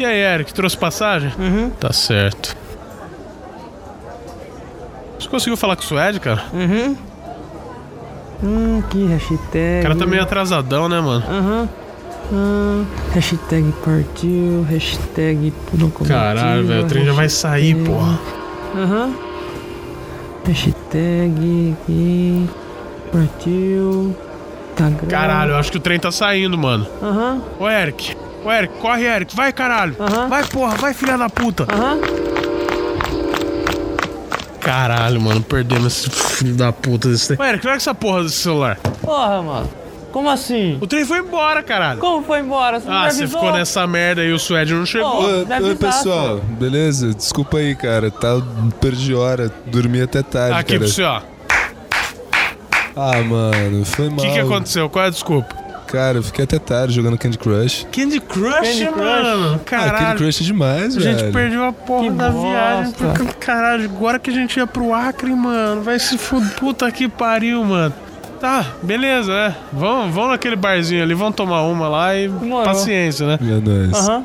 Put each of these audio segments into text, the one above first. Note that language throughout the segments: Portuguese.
E aí, Eric, trouxe passagem? Uhum. Tá certo. Você conseguiu falar com o Suede, cara? Uhum. Hum, que hashtag. O cara tá meio atrasadão, né, mano? Aham. Hum, hashtag partiu, hashtag locomotiva. Caralho, velho, o trem já vai sair, porra. Aham. Hashtag aqui. Partiu. Instagram. Caralho, eu acho que o trem tá saindo, mano. Aham. Ô, Eric. Ô, Eric, corre, Eric. Vai, caralho. Aham. Vai, porra. Vai, filha da puta. Aham. Caralho, mano. Perdemos esse filho da puta desse trem. Ô, Eric, olha essa porra desse celular. Porra, mano. Como assim? O trem foi embora, caralho. Como foi embora? Você Ah, você ficou nessa merda aí, o Suede não chegou. Oi, oi, pessoal, beleza? Desculpa aí, cara. Tá, perdi hora, dormi até tarde, Aqui cara. pro ó. Ah, mano, foi O mal. que, que aconteceu? Qual é a desculpa? Cara, eu fiquei até tarde jogando Candy Crush. Candy Crush, Candy Crush. mano. Ah, Caralho. Candy Crush é demais, A gente velho. perdeu a porra Que da bosta. viagem. Porque, Caralho, agora que a gente ia pro Acre, mano. Vai se fuder. Puta que pariu, mano. Tá, beleza, né? Vamos, vamos naquele barzinho ali, vamos tomar uma lá e Demorou. paciência, né? É nóis. Aham. Rola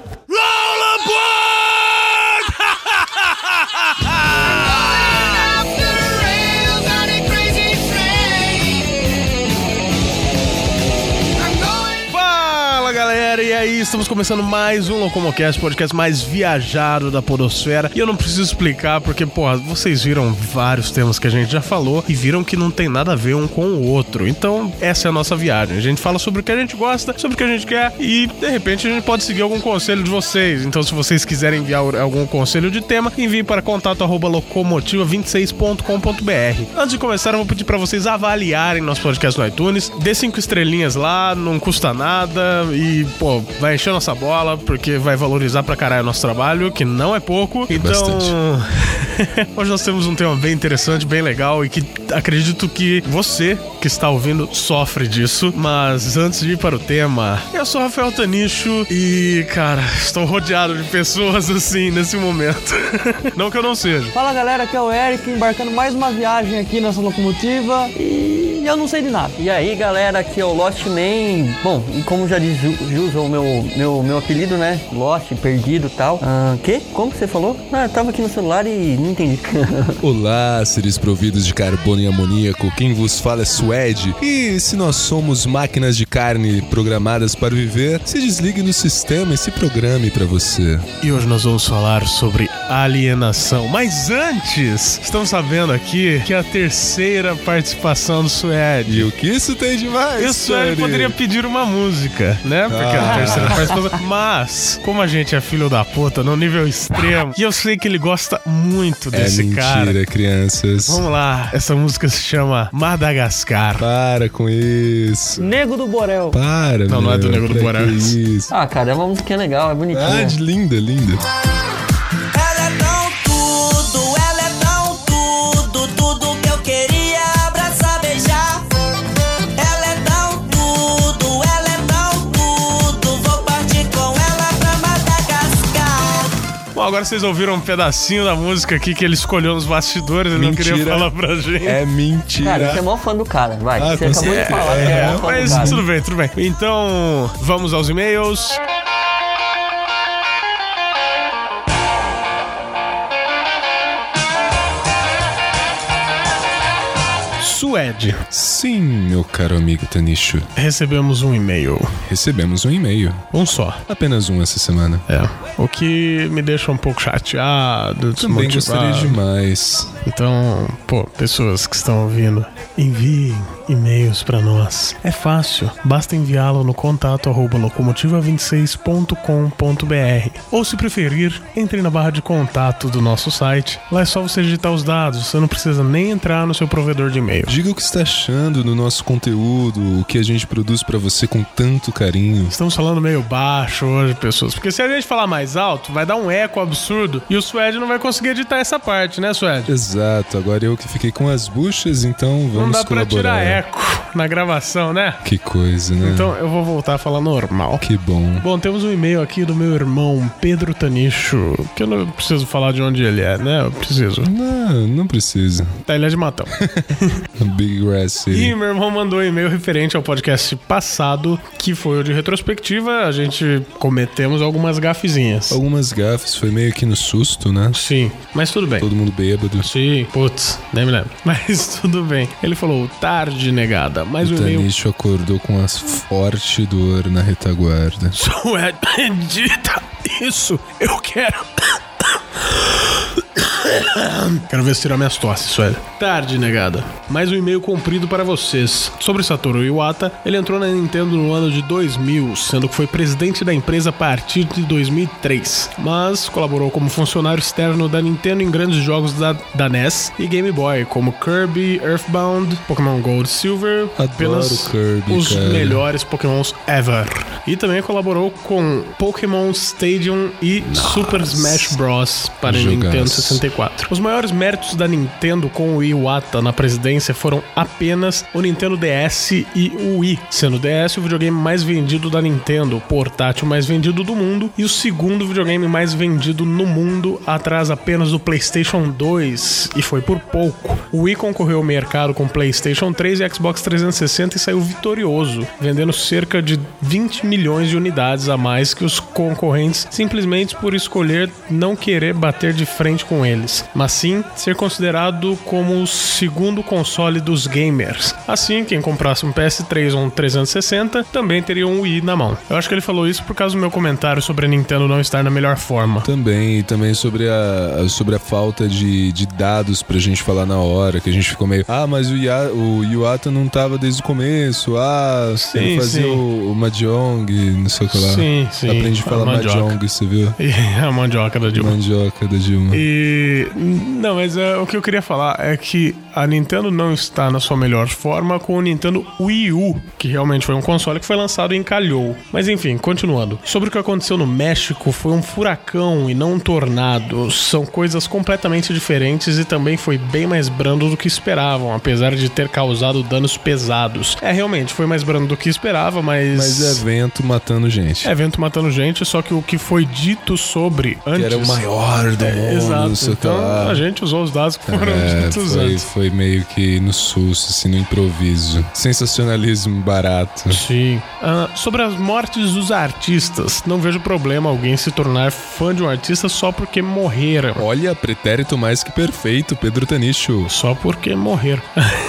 aí? Estamos começando mais um Locomocast, podcast mais viajado da Podosfera. E eu não preciso explicar porque, porra, vocês viram vários temas que a gente já falou e viram que não tem nada a ver um com o outro. Então, essa é a nossa viagem. A gente fala sobre o que a gente gosta, sobre o que a gente quer e, de repente, a gente pode seguir algum conselho de vocês. Então, se vocês quiserem enviar algum conselho de tema, envie para contato arroba locomotiva26.com.br. Antes de começar, eu vou pedir para vocês avaliarem nosso podcast no iTunes. Dê cinco estrelinhas lá, não custa nada e, pô, vai encher nossa bola, porque vai valorizar pra caralho o nosso trabalho, que não é pouco. Então, hoje nós temos um tema bem interessante, bem legal e que acredito que você que está ouvindo sofre disso. Mas antes de ir para o tema, eu sou Rafael Tanicho e, cara, estou rodeado de pessoas assim nesse momento. não que eu não seja. Fala galera, aqui é o Eric, embarcando mais uma viagem aqui nessa locomotiva e eu não sei de nada. E aí galera, aqui é o Lost Man. Bom, e como já diz Ju- Jusa, o meu, meu, meu apelido, né? Lost, perdido e tal. Ah, que? Como que você falou? Ah, eu tava aqui no celular e não entendi. Olá, seres providos de carbono e amoníaco. Quem vos fala é Suede. E se nós somos máquinas de carne programadas para viver, se desligue no sistema e se programe para você. E hoje nós vamos falar sobre alienação. Mas antes, estamos sabendo aqui que é a terceira participação do Suede. E o que isso tem demais? E o Suede poderia pedir uma música, né? Porque é a Ah. terceira participação. Mas, como a gente é filho da puta, no nível extremo, e eu sei que ele gosta muito É desse mentira, cara. crianças. Vamos lá, essa música se chama Madagascar. Para com isso. Nego do Borel. Para, Não, não é do meu, Nego do Borel. Isso. ah, cara, é uma musiquinha legal, é bonitinha. Ah, de linda, linda. Agora vocês ouviram um pedacinho da música aqui que ele escolheu nos bastidores, ele não queria Mentira. falar pra gente. É mentira. Cara, você é mó fã do cara, vai. Ah, você acabou de certeza. falar que é, É, mó fã Mas do cara. tudo bem, tudo bem. Então, vamos aos e-mails. Suede, Sim, meu caro amigo Tanicho. recebemos um e-mail. Recebemos um e-mail. Um só. Apenas um essa semana. É. O que me deixa um pouco chateado, Também gostaria demais. Então, pô, pessoas que estão ouvindo, enviem e-mails pra nós. É fácil, basta enviá-lo no contato arroba locomotiva26.com.br. Ou se preferir, entre na barra de contato do nosso site. Lá é só você digitar os dados, você não precisa nem entrar no seu provedor de e-mail. Diga o que está achando no nosso conteúdo, o que a gente produz pra você com tanto carinho. Estamos falando meio baixo hoje, pessoas. Porque se a gente falar mais alto, vai dar um eco absurdo e o Suede não vai conseguir editar essa parte, né, Suede? Exato, agora eu que fiquei com as buchas, então vamos Não dá pra colaborar. tirar eco na gravação, né? Que coisa, né? Então eu vou voltar a falar normal. Que bom. Bom, temos um e-mail aqui do meu irmão Pedro Tanicho, que eu não preciso falar de onde ele é, né? Eu preciso. Não, não precisa. Tá, ele é de Matão. Big Grass City. E meu irmão mandou um e-mail referente ao podcast passado, que foi o de retrospectiva. A gente cometemos algumas gafezinhas. Algumas gafes, foi meio que no susto, né? Sim, mas tudo bem. Todo mundo bêbado. Sim, putz, nem me lembro. Mas tudo bem. Ele falou, tarde negada, mas o O e-mail Tanicho acordou com uma forte dor na retaguarda. Sou é bendita. Isso, eu quero. Quero ver se tirar minhas tosses, Sueli. Tarde, negada. Mais um e-mail comprido para vocês. Sobre Satoru Iwata, ele entrou na Nintendo no ano de 2000, sendo que foi presidente da empresa a partir de 2003. Mas colaborou como funcionário externo da Nintendo em grandes jogos da, da NES e Game Boy, como Kirby, Earthbound, Pokémon Gold e Silver. Adoro apenas Kirby, os cara. melhores Pokémons ever. E também colaborou com Pokémon Stadium e Super Smash Bros. para Jogaço. Nintendo 64. Os maiores méritos da Nintendo com o Iwata na presidência foram apenas o Nintendo DS e o Wii, sendo o DS o videogame mais vendido da Nintendo, o portátil mais vendido do mundo e o segundo videogame mais vendido no mundo, atrás apenas do PlayStation 2, e foi por pouco. O Wii concorreu ao mercado com PlayStation 3 e Xbox 360 e saiu vitorioso, vendendo cerca de 20 milhões de unidades a mais que os concorrentes, simplesmente por escolher não querer bater de frente com eles, mas sim ser considerado como o segundo console dos gamers. Assim, quem comprasse um PS3 ou um 360 também teria um Wii na mão. Eu acho que ele falou isso por causa do meu comentário sobre a Nintendo não estar na melhor forma. Também, e também sobre a, sobre a falta de, de dados pra gente falar na hora, que a gente ficou meio, ah, mas o, Ia, o Iwata não tava desde o começo, ah, Sim, fazia sim. o, o Mahjong, não sei o que lá. Sim, sim. Aprendi a falar. Mahjong, você viu? E a mandioca da Dilma. Mandioca da Dilma. E. Não, mas é, o que eu queria falar é que a Nintendo não está na sua melhor forma com o Nintendo Wii U, que realmente foi um console que foi lançado e encalhou. Mas enfim, continuando. Sobre o que aconteceu no México, foi um furacão e não um tornado. São coisas completamente diferentes e também foi bem mais brando do que esperavam, apesar de ter causado danos pesados. É, realmente, foi mais brando do que esperava, mas. Mas é vento matando gente. É evento matando gente, só que o que foi dito sobre antes. Que era o maior do mundo, É, exato. Então lá. a gente usou os dados que foram É, foi, foi meio que no susto, assim, no improviso. Sensacionalismo barato. Sim. Ah, sobre as mortes dos artistas, não vejo problema alguém se tornar fã de um artista só porque morreram. Olha, pretérito mais que perfeito, Pedro Tanicho. Só porque morreram.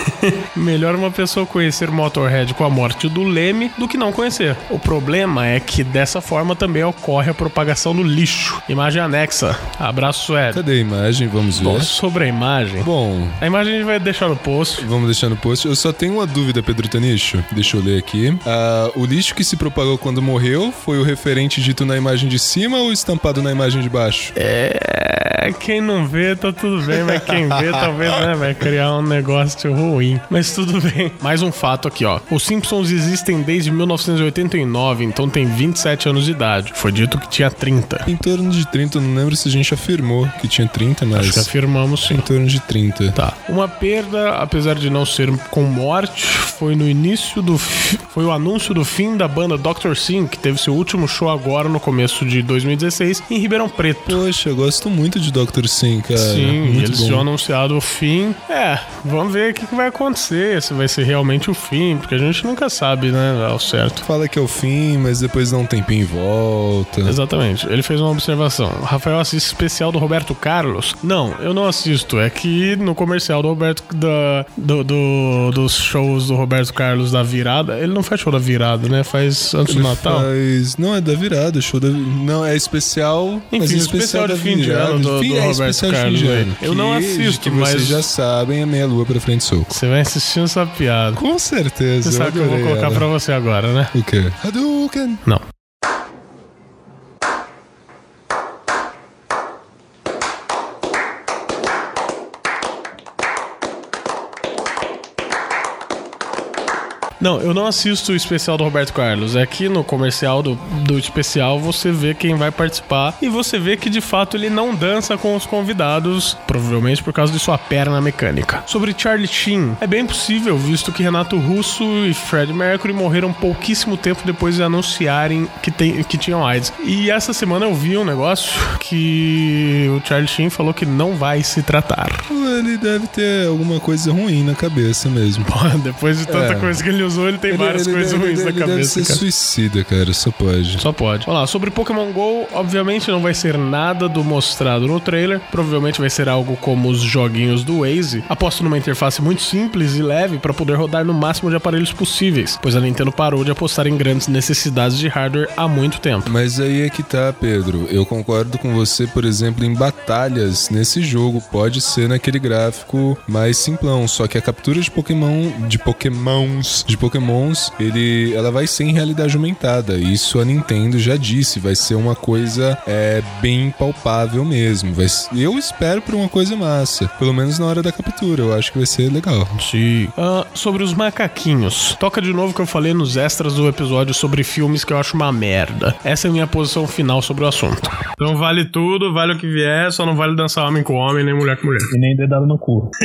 Melhor uma pessoa conhecer Motorhead com a morte do Leme do que não conhecer. O problema é que dessa forma também ocorre a propagação do lixo. Imagem anexa. Abraço, Ed. Cadê a imagem? Vamos ver. Bom, sobre a imagem. Bom, A imagem a gente vai deixar no post. Vamos deixar no post. Eu só tenho uma dúvida, Pedro Tanicho. Deixa eu ler aqui. Ah, o lixo que se propagou quando morreu foi o referente dito na imagem de cima ou estampado na imagem de baixo? É, quem não vê, tá tudo bem, mas quem vê, talvez, né, vai criar um negócio ruim. Mas tudo bem. Mais um fato aqui, ó. Os Simpsons existem desde 1989, então tem 27 anos de idade. Foi dito que tinha 30. Em torno de 30, eu não lembro se a gente afirmou que tinha 30, mas. Acho que afirmamos sim. Em torno de 30. Tá. Uma perda, apesar de não ser com morte, foi no início do. fi- Foi o anúncio do fim da banda Dr. Sim, que teve seu último show agora no começo de 2016 em Ribeirão Preto. Poxa, eu gosto muito de Dr. Sim, cara. Sim, muito eles bom. tinham anunciado o fim. É, vamos ver o que, vai acontecer, se vai ser realmente o fim, porque a gente nunca sabe, né, ao certo. Fala que é o fim, mas depois dá um tempinho em volta. Exatamente. Ele fez uma observação. Rafael assiste especial do Roberto Carlos? Não, eu não assisto. É que no comercial do Roberto da, do, do- dos shows do Roberto Carlos da virada, ele não faz show da virada, né? Faz antes do Ele Natal. faz- Não, é da virada, show da. Não, é especial. Enfim, é especial de fim de ano do- Fim- do é Roberto Carlos ano. Eu não assisto, mas- Vocês já sabem, é meia lua pra frente soco. Você vai assistindo essa piada. Com certeza. Você sabe que eu vou colocar ela. pra você agora, né? O quê? Hadouken! Não. Não, eu não assisto o especial do Roberto Carlos. É que no comercial do, do especial você vê quem vai participar e você vê que de fato ele não dança com os convidados, provavelmente por causa de sua perna mecânica. Sobre Charlie Sheen, é bem possível, visto que Renato Russo e Fred Mercury morreram pouquíssimo tempo depois de anunciarem que, tem, que tinham AIDS. E essa semana eu vi um negócio que o Charlie Sheen falou que não vai se tratar. Ele deve ter alguma coisa ruim na cabeça mesmo. Pô, depois de tanta É. coisa que ele usou, ele tem várias coisas deve- ruins ele na deve cabeça. ser cara. suicida, cara. Só pode. Só pode. Vamos lá, sobre Pokémon GO, obviamente não vai ser nada do mostrado no trailer. Provavelmente vai ser algo como os joguinhos do Waze. Aposto numa interface muito simples e leve para poder rodar no máximo de aparelhos possíveis, pois a Nintendo parou de apostar em grandes necessidades de hardware há muito tempo. Mas aí é que tá, Pedro. Eu concordo com você, por exemplo, em batalhas nesse jogo. Pode ser naquele gráfico mais simplão. Só que a captura de Pokémon. De Pokémons. De Pokémons, ele, ela vai ser em realidade aumentada. Isso a Nintendo já disse. Vai ser uma coisa é, bem palpável mesmo. Vai, eu espero por uma coisa massa. Pelo menos na hora da captura. Eu acho que vai ser legal. Sim. Ah, sobre os macaquinhos. Toca de novo o que eu falei nos extras do episódio sobre filmes que eu acho uma merda. Essa é a minha posição final sobre o assunto. Então vale tudo, vale o que vier, só não vale dançar homem com homem, nem mulher com mulher. E nem dedado no cu.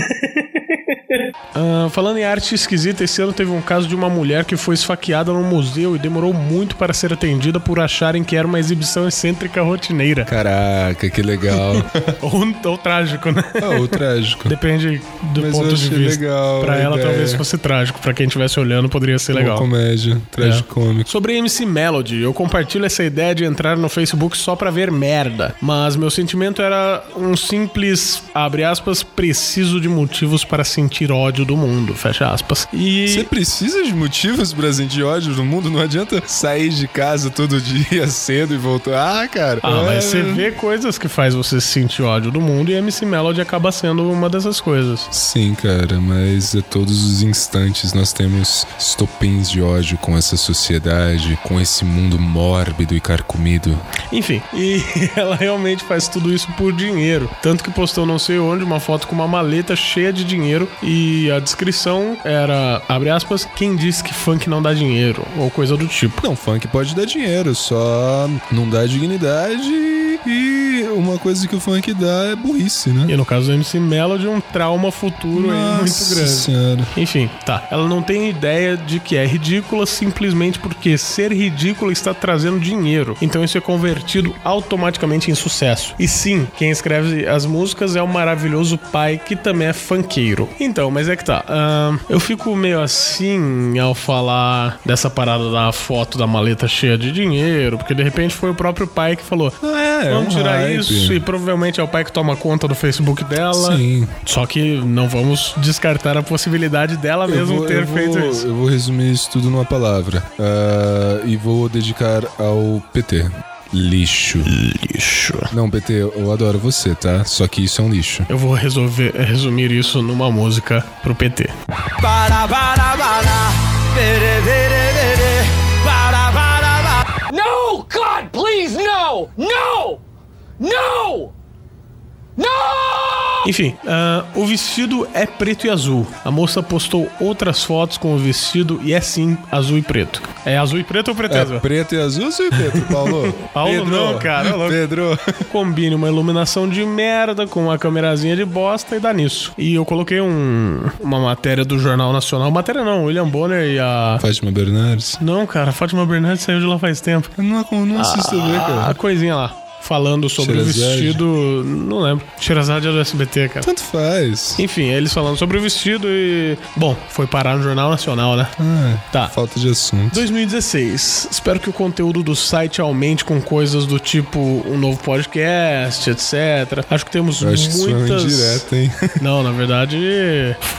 Ah, falando em arte esquisita, esse ano teve um caso de uma mulher que foi esfaqueada num museu e demorou muito para ser atendida por acharem que era uma exibição excêntrica rotineira. Caraca, que legal. ou, ou trágico, né? ah, o trágico. Depende do Mas ponto de vista. legal pra ela ideia. talvez fosse trágico, pra quem estivesse olhando poderia ser Uma legal. comédia, tragicômico. Sobre MC Melody, eu compartilho essa ideia de entrar no Facebook só pra ver merda, mas meu sentimento era um simples, abre aspas, preciso de motivos para sentir ódio do mundo, fecha aspas. E Você precisa de motivos pra sentir ódio no mundo? Não adianta sair de casa todo dia cedo e voltar. Ah, cara. Ah, mas é... você vê coisas que faz você sentir ódio do mundo e MC Melody acaba sendo uma dessas coisas. Sim, cara, mas a todos os instantes nós temos estopins de ódio com essa sociedade, com esse mundo mórbido e carcomido. Enfim, e ela realmente faz tudo isso por dinheiro. Tanto que postou não sei onde uma foto com uma maleta cheia de dinheiro e a descrição era, abre aspas, quem disse que funk não dá dinheiro, ou coisa do tipo. Não, funk pode dar dinheiro, só não dá dignidade e uma coisa que o funk dá é burrice, né? E no caso do MC Melody, um trauma futuro aí muito Nossa grande. senhora. Enfim, tá. Ela não tem ideia de que é ridícula simplesmente porque ser ridícula está trazendo dinheiro. Então isso é convertido automaticamente em sucesso. E sim, quem escreve as músicas é o maravilhoso pai que também é funkeiro. Então, mas é que tá. ahn, eu fico meio assim ao falar dessa parada da foto da maleta cheia de dinheiro, porque de repente foi o próprio pai que falou: Não é, é Vamos um tirar hype. isso, e provavelmente é o pai que toma conta do Facebook dela. Sim. Só que não vamos descartar a possibilidade dela Eu mesmo vou- ter feito vou- isso. Eu vou resumir isso tudo numa palavra. Ah, e vou dedicar ao PT. Lixo. Lixo. Não, PT, eu adoro você, tá? Só que isso é um lixo. Eu vou resolver resumir isso numa música pro PT. Para, para, para. Bere, bere, bere. Para, para, para. No! God, please, no! No! No! No! Enfim, ah, o vestido é preto e azul. A moça postou outras fotos com o vestido e é sim azul e preto. É azul e preto ou preto e É azul? preto e azul, ou Pedro, Paulo? Paulo Pedro. não, cara, é. Pedro. Combine uma iluminação de merda com uma câmerazinha de bosta e dá nisso. E eu coloquei um, uma matéria do Jornal Nacional. Matéria não, William Bonner e a. Fátima Bernardes. Não, cara, a Fátima Bernardes saiu de lá faz tempo. Eu não, não assisto TV, A cara. coisinha lá. Falando sobre o Sherazade? vestido. Não lembro. Sherazade é do SBT, cara. Tanto faz. Enfim, eles falando sobre o vestido e. Bom, foi parar no Jornal Nacional, né? Ah, Tá. Falta de assunto. 2016. Espero que o conteúdo do site aumente com coisas do tipo um novo podcast, etc. Acho que temos Eu acho que muitas. indireto, hein? Não, na verdade,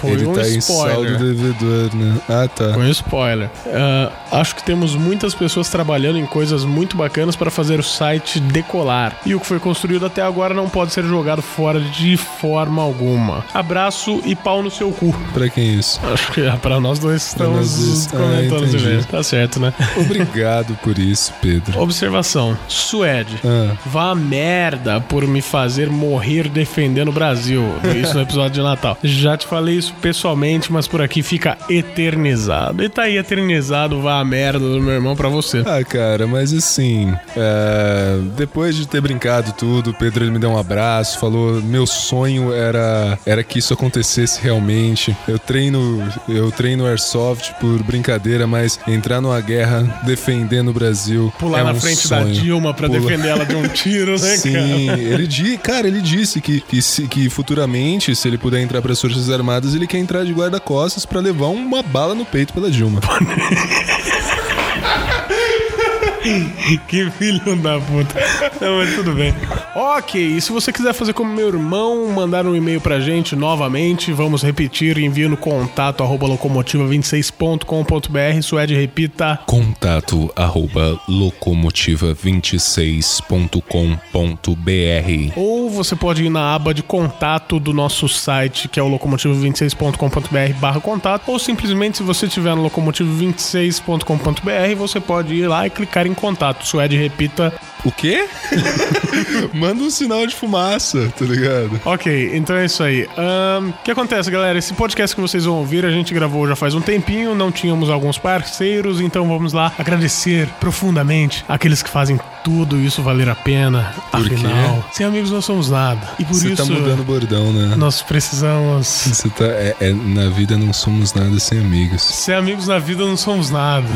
foi Ele um tá em spoiler. saldo devedor, né? Ah, tá. Foi um spoiler. Ah, Acho que temos muitas pessoas trabalhando em coisas muito bacanas para fazer o site decolar. E o que foi construído até agora não pode ser jogado fora de forma alguma. Abraço e pau no seu cu. Pra quem isso? Acho que é pra nós dois estamos. Ah, comentando de vez. Tá certo, né? Obrigado por isso, Pedro. Observação. Suede. Ah. Vá a merda por me fazer morrer defendendo o Brasil. Isso no episódio de Natal. Já te falei isso pessoalmente, mas por aqui fica eternizado. E tá aí eternizado, vá a merda do meu irmão pra você. Ah, cara, mas assim, é, depois de ter brincado tudo, o Pedro ele me deu um abraço, falou: meu sonho era, era que isso acontecesse realmente. Eu treino, eu treino airsoft por brincadeira, mas entrar numa guerra defendendo o Brasil. Pular é na um frente da sonho. Dilma pra Pula- defender ela de um tiro, né, Sim, cara? ele di, cara, ele disse que, que, se- que futuramente, se ele puder entrar para as Forças Armadas, ele quer entrar de guarda-costas pra levar uma bala no peito pela Dilma. Que filho da puta. Não, mas tudo bem. Ok, e se você quiser fazer como meu irmão, mandar um e-mail pra gente novamente, vamos repetir, envia no contato arroba locomotiva26.com.br, Suede, repita. Contato arroba locomotiva26.com.br Ou você pode ir na aba de contato do nosso site, que é o locomotivo26.com.br barra contato, ou simplesmente se você estiver no locomotivo26.com.br, você pode ir lá e clicar em contato. Suede, repita. O quê? Manda um sinal de fumaça, tá ligado? Ok, então é isso aí. O que acontece, galera? Esse podcast que vocês vão ouvir, a gente gravou já faz um tempinho, não tínhamos alguns parceiros, então vamos lá agradecer profundamente aqueles que fazem tudo isso valer a pena. Por quê? Afinal, sem amigos não somos nada. E por Você isso tá mudando o bordão, né? nós precisamos. Você tá. É, é, na vida não somos nada sem amigos. Sem amigos na vida não somos nada.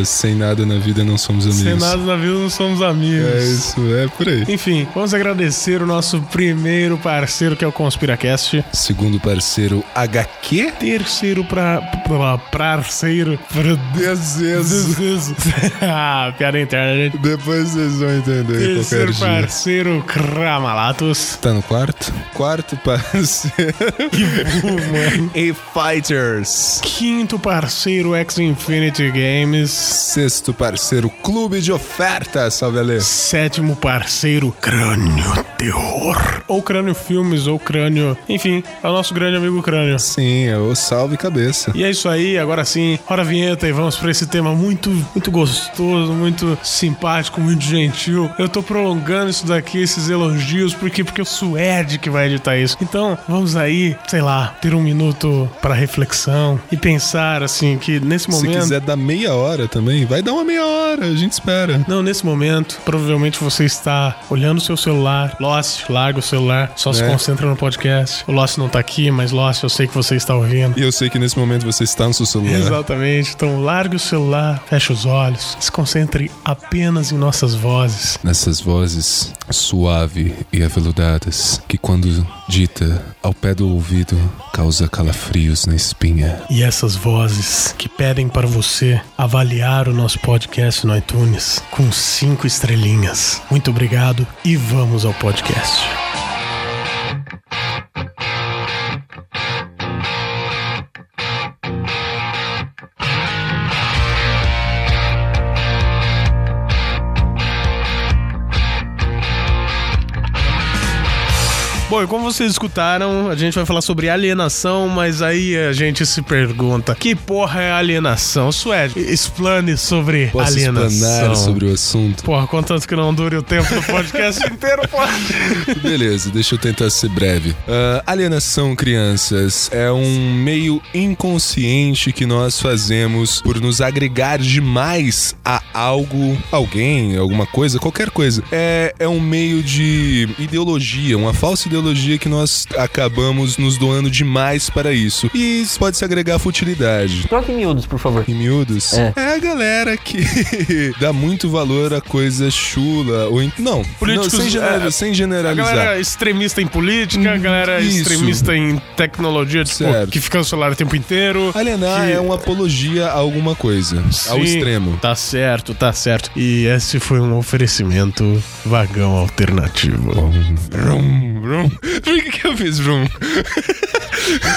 É, sem nada na vida não somos amigos. Nada na vida não somos amigos. É isso, é por aí. Enfim, vamos agradecer o nosso primeiro parceiro que é o Conspiracast. Segundo parceiro HQ. Terceiro pra, pra parceiro. Pra Dezezo. ah, piada interna, gente. Depois vocês vão entender Terceiro parceiro, Kramalatos. Tá no quarto? Quarto parceiro. e Fighters. Quinto parceiro, X-Infinity Games. Sexto parceiro, Clube de Ofertas, salve Ale. Sétimo parceiro, Crânio Terror. Ou Crânio Filmes, ou Crânio. Enfim, é o nosso grande amigo Crânio. Sim, é o salve cabeça. E é isso aí, agora sim, hora a vinheta e vamos pra esse tema muito, muito gostoso, muito simpático, muito gentil. Eu tô prolongando isso daqui, esses elogios, porque porque o Suede que vai editar isso. Então, vamos aí, sei lá, ter um minuto pra reflexão e pensar assim que nesse Se momento quiser dar meia hora também, vai dar uma meia hora, a gente espera. não, nesse momento, provavelmente você está olhando o seu celular. Lost, larga o celular, só se É. concentra no podcast. O Lost não tá aqui, mas Lost, eu sei que você está ouvindo. E eu sei que nesse momento você está no seu celular. Exatamente. Então largue o celular, feche os olhos, se concentre apenas em nossas vozes. Nessas vozes suave e aveludadas, que quando dita ao pé do ouvido, causa calafrios na espinha. E essas vozes que pedem para você avaliar o nosso podcast no iTunes com cinco estrelinhas. Muito obrigado e vamos ao podcast. Bom, e como vocês escutaram, a gente vai falar sobre alienação, mas aí a gente se pergunta: que porra é alienação? Suede, explane sobre Posso alienação. explanar sobre o assunto? Porra, contanto que não dure o tempo do podcast inteiro, porra. Beleza, deixa eu tentar ser breve. Ah, alienação, crianças, é um meio inconsciente que nós fazemos por nos agregar demais a algo, alguém, alguma coisa, qualquer coisa. É, é um meio de ideologia, uma falsa ideologia que nós acabamos nos doando demais para isso. E isso pode se agregar à futilidade. Troque em miúdos, por favor. Em miúdos, É. é. a galera que dá muito valor a coisa chula. Ou em- não, Políticos, não, sem, gener- é, sem A generalizar. galera extremista em política, a galera Isso. extremista em tecnologia, tipo, Certo. que fica no celular o tempo inteiro. Alienar que- é uma apologia a alguma coisa, ao Sim, extremo. Tá certo, tá certo. E esse foi um oferecimento vagão alternativo. Vrum, vrum. Por que, que eu fiz vrum? Não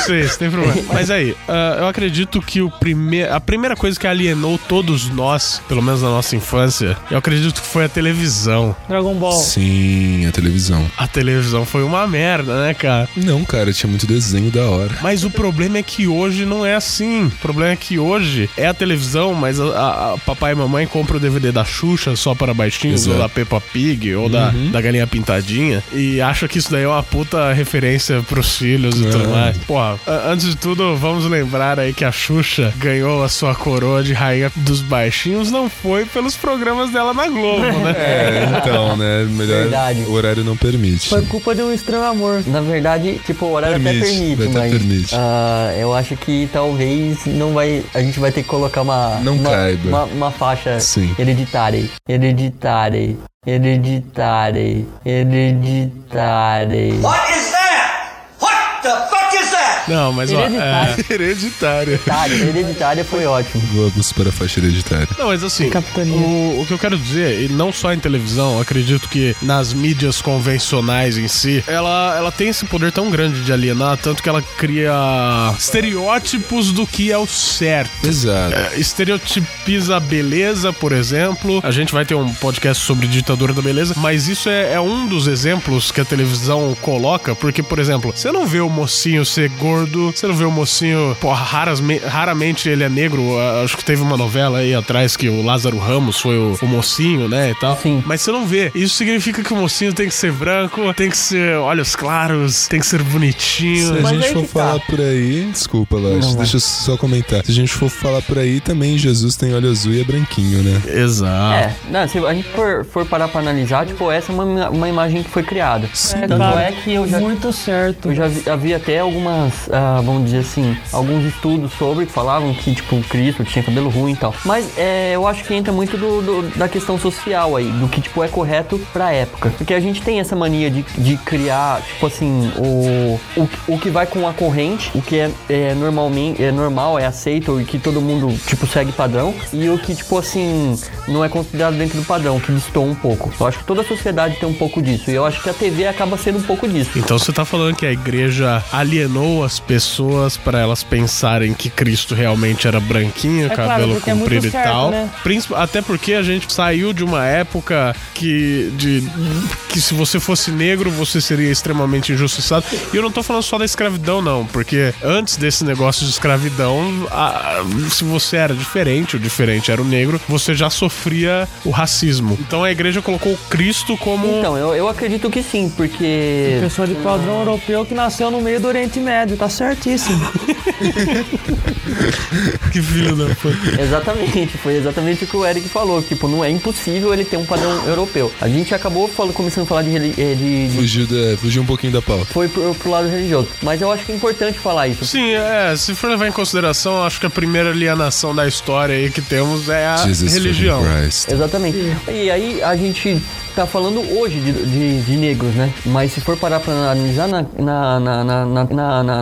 sei se tem problema. Mas aí, ah, eu acredito que o prime... a primeira coisa que alienou todos nós, pelo menos na nossa infância, eu acredito que foi a televisão. Dragon Ball. Sim, a televisão. A televisão foi uma merda, né, cara? Não, cara, tinha muito desenho da hora. Mas o problema é que hoje não é assim. O problema é que hoje é a televisão, mas a, a- a papai e mamãe compram o DVD da Xuxa só para baixinhos, Exato. ou da Peppa Pig, ou da, da Galinha Pintadinha, e acha que isso daí é uma puta referência pros filhos e tudo É. mais. Porra, antes de tudo, vamos lembrar aí que a Xuxa ganhou a sua coroa de rainha dos baixinhos, não foi pelos programas dela na Globo, né? É, então, né? Melhor. Verdade. O horário não permite. Foi culpa de um estranho amor. Na verdade, tipo, o horário Permite, até permite, até mas permite. ah, eu acho que talvez não vai. A gente vai ter que colocar uma. Não uma, caiba. Uma, uma faixa Sim. hereditária. Hereditária. Hereditária. Hereditária. What is that? What the fuck is that? Não, mas ó, é, Hereditária. Hereditária. Hereditária. Hereditária foi ótimo. Vamos para a faixa hereditária. Não, mas assim, Capitania. o, o que eu quero dizer, e não só em televisão, acredito que nas mídias convencionais em si, ela, ela tem esse poder tão grande de alienar, tanto que ela cria estereótipos do que é o certo. Exato. É, Estereotipiza a beleza, por exemplo. A gente vai ter um podcast sobre ditadura da beleza, mas isso é, é um dos exemplos que a televisão coloca, porque, por exemplo, você não vê o mocinho ser gordo, você não vê o mocinho, porra, rarasme- raramente ele é negro. Acho que teve uma novela aí atrás que o Lázaro Ramos foi o, o mocinho, né, e tal. Sim. Mas você não vê. Isso significa que o mocinho tem que ser branco, tem que ser olhos claros, tem que ser bonitinho. Se a Mas gente for tá. falar por aí. Desculpa, Não, deixa eu só comentar. Se a gente for falar por aí, também Jesus tem olho azul e é branquinho, né? Exato. É, não, se a gente for, for parar pra analisar, tipo, essa é uma, uma imagem que foi criada. É, Tanto cara, é que eu já, Muito certo. eu já vi, havia até algumas, ah, vamos dizer assim, alguns estudos sobre que falavam que, tipo, Cristo tinha cabelo ruim e tal. Mas é, eu acho que entra muito do, do- da questão social aí, do que, tipo, é correto pra época. Porque a gente tem essa mania de, de criar, tipo assim, o, o, o que vai com a corrente, o que é, é normalmente, é normal, é aceito e que todo mundo, tipo, segue padrão, e o que, tipo assim, não é considerado dentro do padrão, que destoa um pouco. Eu acho que toda a sociedade tem um pouco disso, e eu acho que a TV acaba sendo um pouco disso. Então você tá falando que a igreja alienou as pessoas para elas pensarem que Cristo realmente era branquinho, É claro, cabelo porque é muito comprido e certo, tal. né? Até porque a gente saiu de uma época que de que se você fosse negro você seria extremamente injustiçado. E eu não tô falando só da escravidão não, porque antes desse negócio de escravidão, a- se você era diferente, o diferente era o negro, você já sofria o racismo. Então a igreja colocou Cristo como Então, eu, eu acredito que sim, porque. Pessoa de padrão europeu que nasceu no meio do Oriente Médio, tá certíssimo. que filho da puta. Exatamente, foi exatamente o que o Eric falou. Tipo, não é impossível ele ter um padrão europeu. A gente acabou falando, começando a falar de, eh, de, de- Fugiu, da, fugiu um pouquinho da pauta. foi pro, pro lado religioso. Mas eu acho que é importante falar isso. Sim, é, se for levar em consideração, acho que a primeira alienação da história aí que temos é a Jesus religião. Exatamente. E aí a gente tá falando hoje de, de, de negros, né? Mas se for parar pra analisar na na na na na na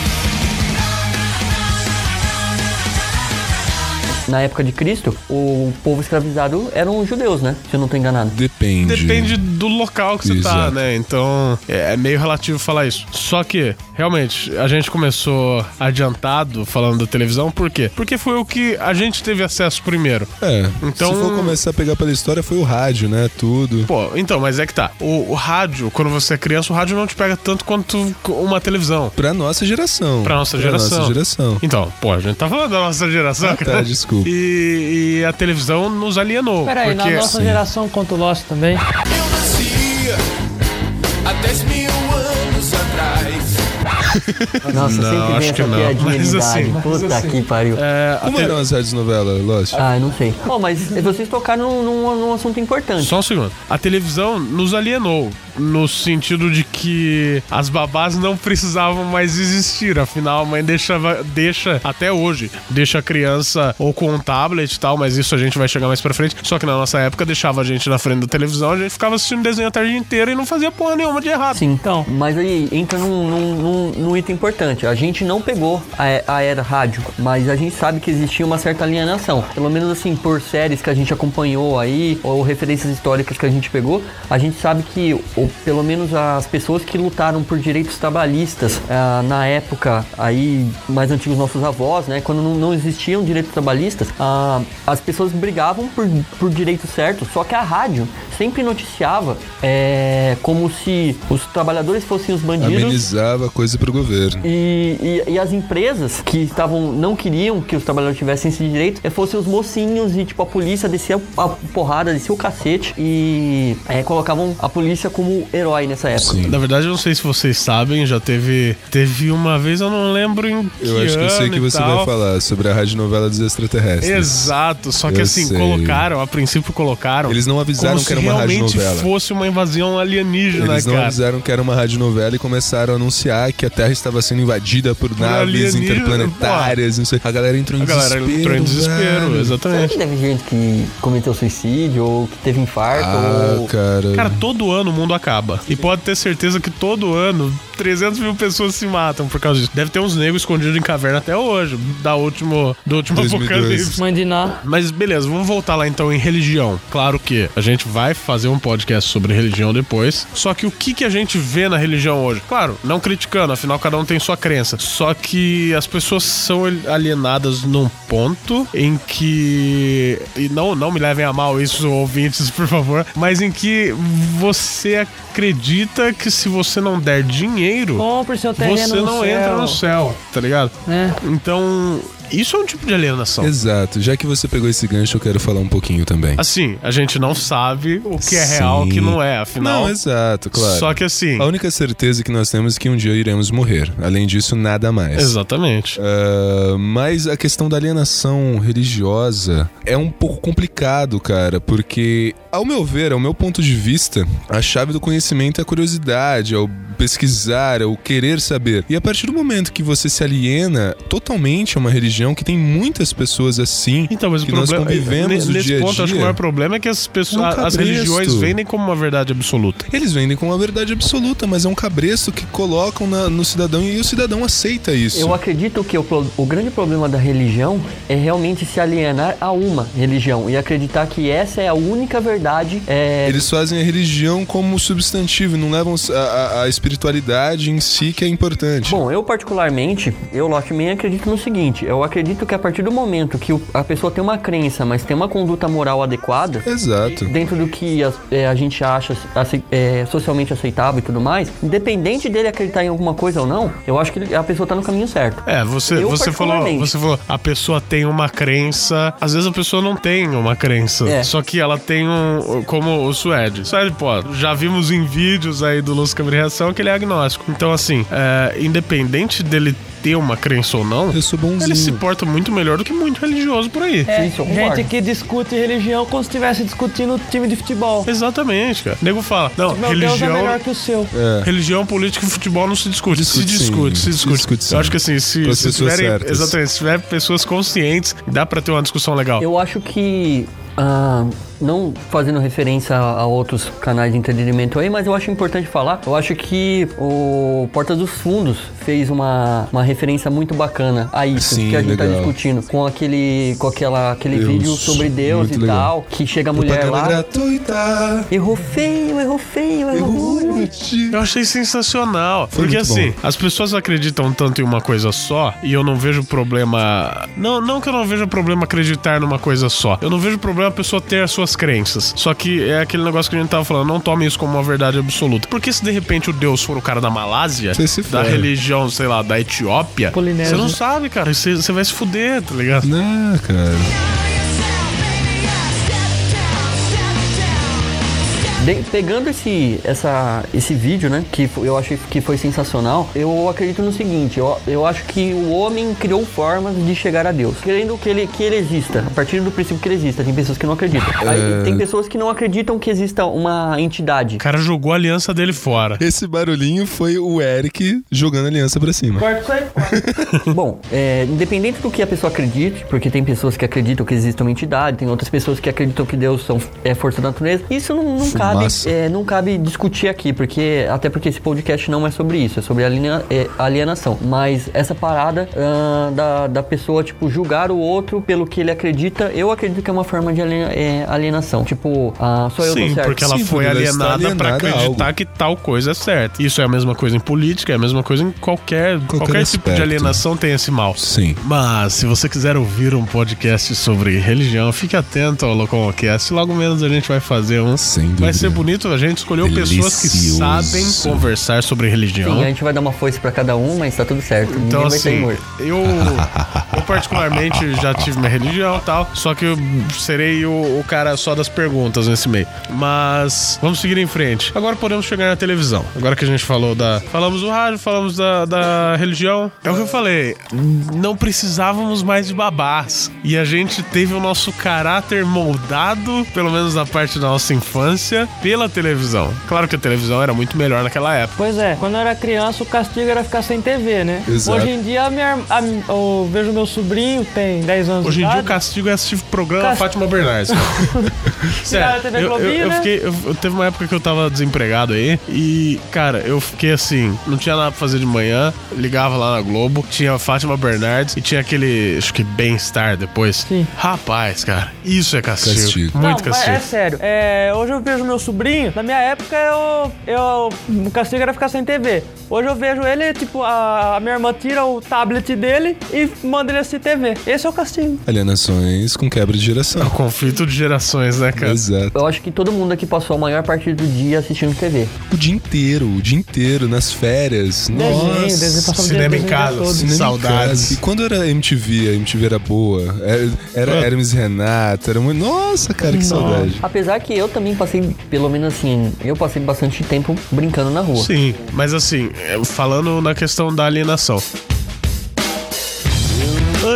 na época de Cristo, o povo escravizado eram os judeus, né? Se eu não tô enganado. Depende. Depende do local que você tá, Exato. né? Então é é meio relativo falar isso. Só que, realmente, a gente começou adiantado falando da televisão, por quê? Porque foi o que a gente teve acesso primeiro. É, Então- se for começar a pegar pela história, foi o rádio, né? Tudo. Pô, então, mas é que tá. O, o rádio, quando você é criança, o rádio não te pega tanto quanto uma televisão. Pra nossa geração. Pra nossa geração. nossa geração. Então, pô, a gente tá falando da nossa geração, Ah, tá, cara. E, e a televisão nos alienou. Peraí, na porque... nossa Sim. geração conta o Lost também. Eu nasci há 10 mil anos atrás. Nossa, Não, sempre vem acho que essa não. piadinha Mas de assim. Puta que pariu. É, Como te- eram as rádios novelas, Lost? Ah, eu não sei. Bom, mas vocês tocaram num, num, num assunto importante. Só um segundo. A televisão nos alienou. No sentido de que as babás não precisavam mais existir. Afinal, a mãe deixava, deixa, até hoje, deixa a criança ou com um tablet e tal, mas isso a gente vai chegar mais pra frente. Só que na nossa época deixava a gente na frente da televisão, a gente ficava assistindo desenho a tarde inteira e não fazia porra nenhuma de errado. Sim. Então. Mas aí entra num, num, num- num item importante. A gente não pegou a, a era rádio, mas a gente sabe que existia uma certa alienação. Pelo menos assim, por séries que a gente acompanhou aí, ou referências históricas que a gente pegou, a gente sabe que o, pelo menos as pessoas que lutaram por direitos trabalhistas ah, na época aí mais antigos nossos avós, né? Quando não, não existiam direitos trabalhistas, ah, as pessoas brigavam por, por direitos certos, só que a rádio sempre noticiava é, como se os trabalhadores fossem os bandidos. Amenizava coisa pro governo. E, e, e as empresas que estavam não queriam que os trabalhadores tivessem esse direito é, fossem os mocinhos e tipo a polícia descia a porrada, descia o cacete e é, colocavam a polícia como herói nessa época. Sim. Na verdade, eu não sei se vocês sabem, já teve. Teve uma vez, eu não lembro em que Eu acho que eu sei que você tal. vai falar sobre a radionovela dos extraterrestres. Exato, só que Eu assim, sei. colocaram, a princípio colocaram. Eles não avisaram como que era uma realmente radionovela. fosse uma invasão alienígena, Eles não cara. avisaram que era uma radionovela e começaram a anunciar que a Terra estava sendo invadida por, naves alienígena, interplanetárias, não sei. A galera entrou em A galera desespero. entrou em desespero, velho. Será exatamente. que teve gente que cometeu suicídio ou que teve infarto? Ah, ou... cara. Cara, todo ano o mundo acaba. E pode ter certeza que todo ano 300 mil pessoas se matam por causa disso. Deve ter uns negros escondidos em caverna até hoje, da último, do último 2012. apocalipse. Mãe de Ná. Mas beleza, vamos voltar lá então em religião. Claro que a gente vai fazer um podcast sobre religião depois. Só que o que, que a gente vê na religião hoje? Claro, não criticando, afinal cada um tem sua crença. Só que as pessoas são alienadas num ponto em que. E não, não me levem a mal isso, ouvintes, por favor. Mas em que você acredita que se você não der dinheiro, Compre seu terreno você no não céu. entra no céu, tá ligado? É. Então, isso é um tipo de alienação. Exato. Já que você pegou esse gancho, eu quero falar um pouquinho também. Assim, a gente não sabe o que é real e o que Sim. não é, afinal. Não, exato, claro. Só que assim. A única certeza que nós temos é que um dia iremos morrer. Além disso, nada mais. Exatamente. Ah, mas a questão da alienação religiosa é um pouco complicado, cara, porque, ao meu ver, ao meu ponto de vista, a chave do conhecimento é a curiosidade, é o pesquisar, é o querer saber. E a partir do momento que você se aliena totalmente a uma religião, que tem muitas pessoas assim, Então, mas que o nós problema. convivemos no nesse dia a ponto, dia, acho que o maior problema é que as pessoas. É um as religiões vendem como uma verdade absoluta. eles vendem com uma verdade absoluta, mas é um cabresto que colocam na- no cidadão e o cidadão aceita isso. Eu acredito que o, o grande problema da religião é realmente se alienar a uma religião e acreditar que essa é a única verdade. É, Eles fazem a religião como substantivo, não levam a, a- a espiritualidade em si que é importante. Bom, eu particularmente, eu, Lockman, acredito no seguinte: eu acredito que a partir do momento que o- a pessoa tem uma crença, mas tem uma conduta moral adequada, Exato. dentro do que a, é, a gente acha ace- é, socialmente aceitável e tudo mais, independente dele acreditar em alguma coisa ou não, eu acho que a pessoa tá no caminho certo. É, você, Eu você falou, você falou, a pessoa tem uma crença. Às vezes a pessoa não tem uma crença. É. Só que ela tem um. Como o Suede. Suede, pô, já vimos em vídeos aí do Luz Câmara Reação que ele é agnóstico. Então, assim, é, independente dele ter uma crença ou não, Eu sou bonzinho. ele se porta muito melhor do que muito religioso por aí. É, Sim, gente que discute religião como se estivesse discutindo time de futebol. Exatamente, cara. O nego fala, não, Meu Deus é religião. melhor que o seu. Religião, política e futebol não se discute. se Discute sim. discute, se discute. discute sim. Eu acho que assim, se, se tiverem. certas. Exatamente, se tiver pessoas conscientes, dá pra ter uma discussão legal. Eu acho que. ah, não fazendo referência a, a outros canais de entretenimento aí, mas eu acho importante falar. Eu acho que o Porta dos Fundos fez uma, uma referência muito bacana a isso Sim, que a gente tá legal. discutindo. Com aquele, com aquela, aquele Deus, vídeo sobre Deus e legal. tal. Que chega a mulher lá. gratuita. Errou feio, errou feio, errou ruim. Eu achei sensacional. Foi porque assim, bom. as pessoas acreditam tanto em uma coisa só, e eu não vejo problema. Não, não que eu não veja problema acreditar numa coisa só. Eu não vejo problema a pessoa ter as crenças. Só que é aquele negócio que a gente tava falando, não tome isso como uma verdade absoluta. Porque se de repente o Deus for o cara da Malásia, da religião, sei lá, da Etiópia, Polinésia. você não sabe, cara. Você, você vai se fuder, tá ligado? Não, cara. De- pegando esse, essa, esse vídeo, né, que eu achei que foi sensacional, eu acredito no seguinte, eu, eu acho que o homem criou formas de chegar a Deus, querendo que ele, que ele exista, a partir do princípio que ele exista, tem pessoas que não acreditam. Aí, tem pessoas que não acreditam que exista uma entidade. O cara jogou a aliança dele fora. Esse barulhinho foi o Eric jogando a aliança pra cima. Corta isso aí. Bom, é, independente do que a pessoa acredite, porque tem pessoas que acreditam que existe uma entidade, tem outras pessoas que acreditam que Deus são, é força da natureza, isso não, não cabe cabe, é, não cabe discutir aqui, porque até porque esse podcast não é sobre isso, é sobre aliena- é, alienação. Mas essa parada ah, da, da pessoa, tipo, julgar o outro pelo que ele acredita, eu acredito que é uma forma de aliena- é, alienação. Tipo, ah, só eu Sim, tô certo. porque ela Sim, foi porque ela está alienada pra alienada a acreditar algo. que tal coisa é certa. Isso é a mesma coisa em política, é a mesma coisa em qualquer, qualquer, tipo de alienação tem esse mal. Sim. Mas se você quiser ouvir um podcast sobre religião, fique atento ao Locomocast. Logo menos a gente vai fazer um. Sem Vai dúvida. Ser bonito, a gente escolheu pessoas que Delicioso. sabem conversar sobre religião. Sim, a gente vai dar uma foice pra cada um, mas tá tudo certo. Então, Ninguém vai sair assim, morto. eu, eu particularmente já tive minha religião e tal, só que eu serei o, o cara só das perguntas nesse meio. Mas vamos seguir em frente. Agora podemos chegar na televisão. Agora que a gente falou da. Falamos do rádio, falamos da, da religião. É o que eu falei. Não precisávamos mais de babás. E a gente teve o nosso caráter moldado, pelo menos na parte da nossa infância, pela televisão. Claro que a televisão era muito melhor naquela época. Pois é, quando eu era criança o castigo era ficar sem TV, né? Exato. Hoje em dia a minha, a- eu vejo meu sobrinho, tem 10 anos Hoje em dia o castigo é assistir o programa Cas- Fátima Bernardes. TV eu, eu, eu né? fiquei. Eu, eu- teve uma época que eu tava desempregado aí. E, cara, eu fiquei assim, não tinha nada pra fazer de manhã. Ligava lá na Globo, tinha a Fátima Bernardes e tinha aquele, acho que bem-estar depois. Sim. Rapaz, cara, isso é castigo. Castigo. Muito não, mas castigo. é sério. É, hoje eu vejo meu sobrinho. Na minha época, eu, eu, o castigo era ficar sem TV. Hoje eu vejo ele, tipo, a, a minha irmã tira o tablet dele e manda ele assistir TV. Esse é o castigo. Alienações com quebra de geração. Conflito de gerações, né, cara? Exato. Eu acho que todo mundo aqui passou a maior parte do dia assistindo TV. O dia inteiro, o dia inteiro, nas férias. Desenho, Nossa. desenho, o cinema em o casa. Cinema em Saudades. casa. E quando era MTV, a MTV era boa. Era, era. Hermes e Renato, era muito. Nossa, cara, que saudade. Apesar que eu também passei, pelo menos assim, eu passei bastante tempo brincando na rua. Sim, mas assim, é, falando na questão da alienação.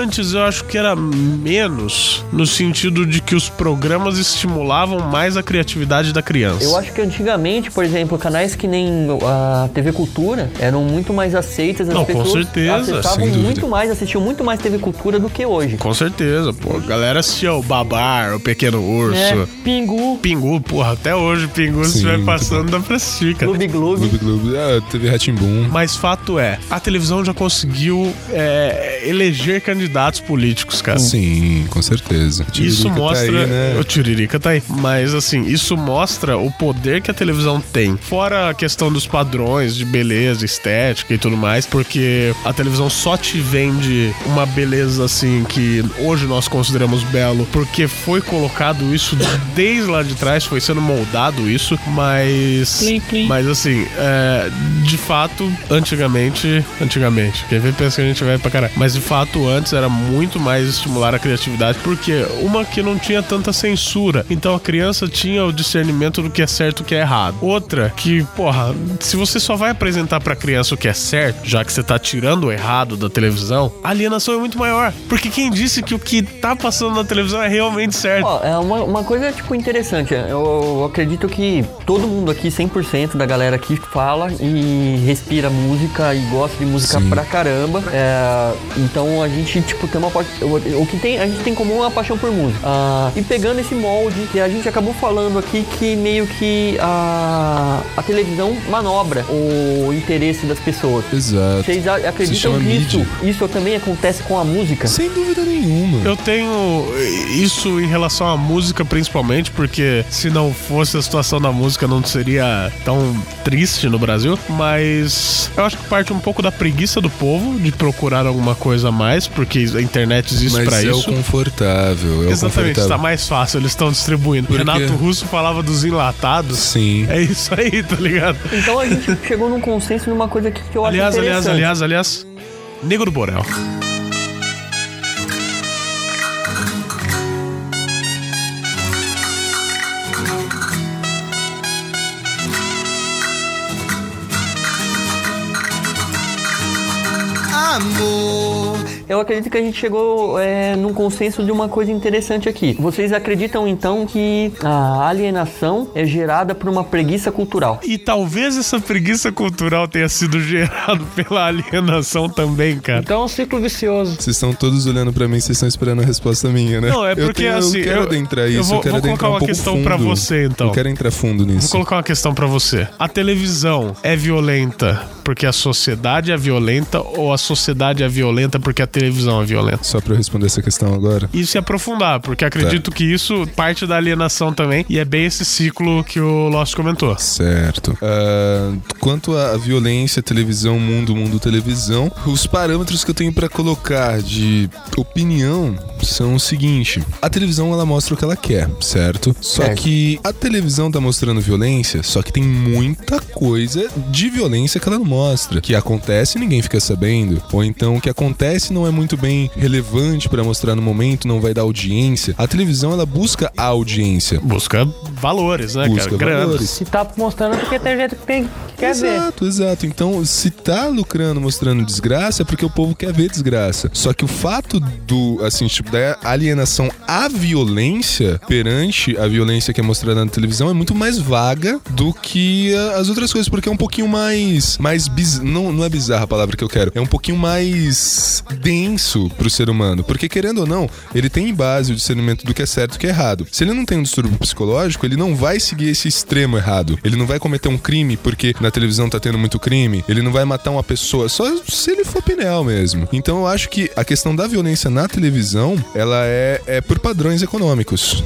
Antes eu acho que era menos no sentido de que os programas estimulavam mais a criatividade da criança. Eu acho que antigamente, por exemplo, canais que nem a TV Cultura eram muito mais aceitas, as Não, com pessoas certeza, acessavam muito mais, assistiam muito mais TV Cultura do que hoje. Com certeza, pô. A galera assistia o Babar, o Pequeno Urso. É, Pingu. Pingu, porra, até hoje Pingu se Sim, estiver muito passando dá pra assistir, cara. Clube Gloob. Gloob Gloob, ah, TV Ratimbum. Mas fato é, a televisão já conseguiu é, eleger candidatos políticos, cara. Sim, com certeza. Isso Tiririca tá mostra. aí, né? O Tiririca tá aí. Mas assim, isso mostra o poder que a televisão tem. Fora a questão dos padrões de beleza, estética e tudo mais, porque a televisão só te vende uma beleza assim que hoje nós consideramos belo, porque foi colocado isso desde lá de trás, foi sendo moldado isso, mas. Plim, plim. Mas assim, é, de fato, antigamente. Antigamente, quem vê pensa que a gente vai pra caralho. Mas de fato, antes era muito mais estimular a criatividade, porque uma que não tinha tanta censura. Então a criança tinha o discernimento do que é certo e o que é errado. Outra que, porra, se você só vai apresentar pra criança o que é certo, já que você tá tirando o errado da televisão, a alienação é muito maior. Porque quem disse que o que tá passando na televisão é realmente certo? Ó, é uma, uma coisa, tipo, interessante. Eu, eu acredito que todo mundo aqui, 100% da galera aqui fala e respira música e gosta de música Sim. pra caramba. É, então a gente, tipo, tem uma o, que tem, a gente tem em comum é a paixão por música. Ah, e pegando esse molde que a gente acabou falando aqui que meio que a, a televisão manobra o interesse das pessoas. Exato. Vocês acreditam que isso, isso também acontece com a música? Sem dúvida nenhuma. Eu tenho isso em relação à música, principalmente, porque se não fosse a situação da música, não seria tão triste no Brasil. Mas eu acho que parte um pouco da preguiça do povo de procurar alguma coisa a mais, porque a internet existe Mas pra é isso. o confortável. É Exatamente, está mais fácil, eles estão distribuindo. Porque- Renato Russo falava dos enlatados. Sim. É isso aí, tá ligado? Então a gente chegou num consenso numa coisa que, que eu Aliás, acho aliás, interessante. aliás, aliás, Nego do Borel. Amor, eu acredito que a gente chegou é, num consenso de uma coisa interessante aqui. Vocês acreditam então que a alienação é gerada por uma preguiça cultural? E talvez essa preguiça cultural tenha sido gerada pela alienação também, cara. Então é um ciclo vicioso. Vocês estão todos olhando pra mim, vocês estão esperando a resposta minha, né? Não, é Eu porque, tenho- assim, Eu quero eu- adentrar eu isso, vou- eu quero vou colocar um uma questão pra você, então. Eu quero entrar fundo nisso. Vou colocar uma questão pra você. A televisão é violenta porque a sociedade é violenta ou a sociedade é violenta porque a televisão é violenta? Só pra eu responder essa questão agora. E se aprofundar, porque acredito que isso parte da alienação também e é bem esse ciclo que o Lost comentou. Certo. Ah, quanto à violência, televisão, mundo, mundo, televisão, os parâmetros que eu tenho pra colocar de opinião são o seguinte: a televisão ela mostra o que ela quer, certo? Só Certo. que a televisão tá mostrando violência, só que tem muita coisa de violência que ela não mostra, que acontece e ninguém fica sabendo, ou então o que acontece não é muito bem relevante pra mostrar no momento, não vai dar audiência. A televisão ela busca a audiência. Busca valores, né, Busca cara? Valores. Se tá mostrando porque tem gente que, tem, que quer ver. Exato, exato. Então, se tá lucrando mostrando desgraça, é porque o povo quer ver desgraça. Só que o fato do, assim, tipo, da alienação à violência perante a violência que é mostrada na televisão é muito mais vaga do que a- as outras coisas, porque é um pouquinho mais. mais biz... não, não é bizarra a palavra que eu quero. É um pouquinho mais denso pro ser humano. Porque, querendo ou não, ele tem em base o discernimento do que é certo e do que é errado. Se ele não tem um distúrbio psicológico, ele não vai seguir esse extremo errado. Ele não vai cometer um crime porque na televisão tá tendo muito crime. Ele não vai matar uma pessoa só se ele for pinel mesmo. Então eu acho que a questão da violência na televisão, ela é, é por padrões econômicos.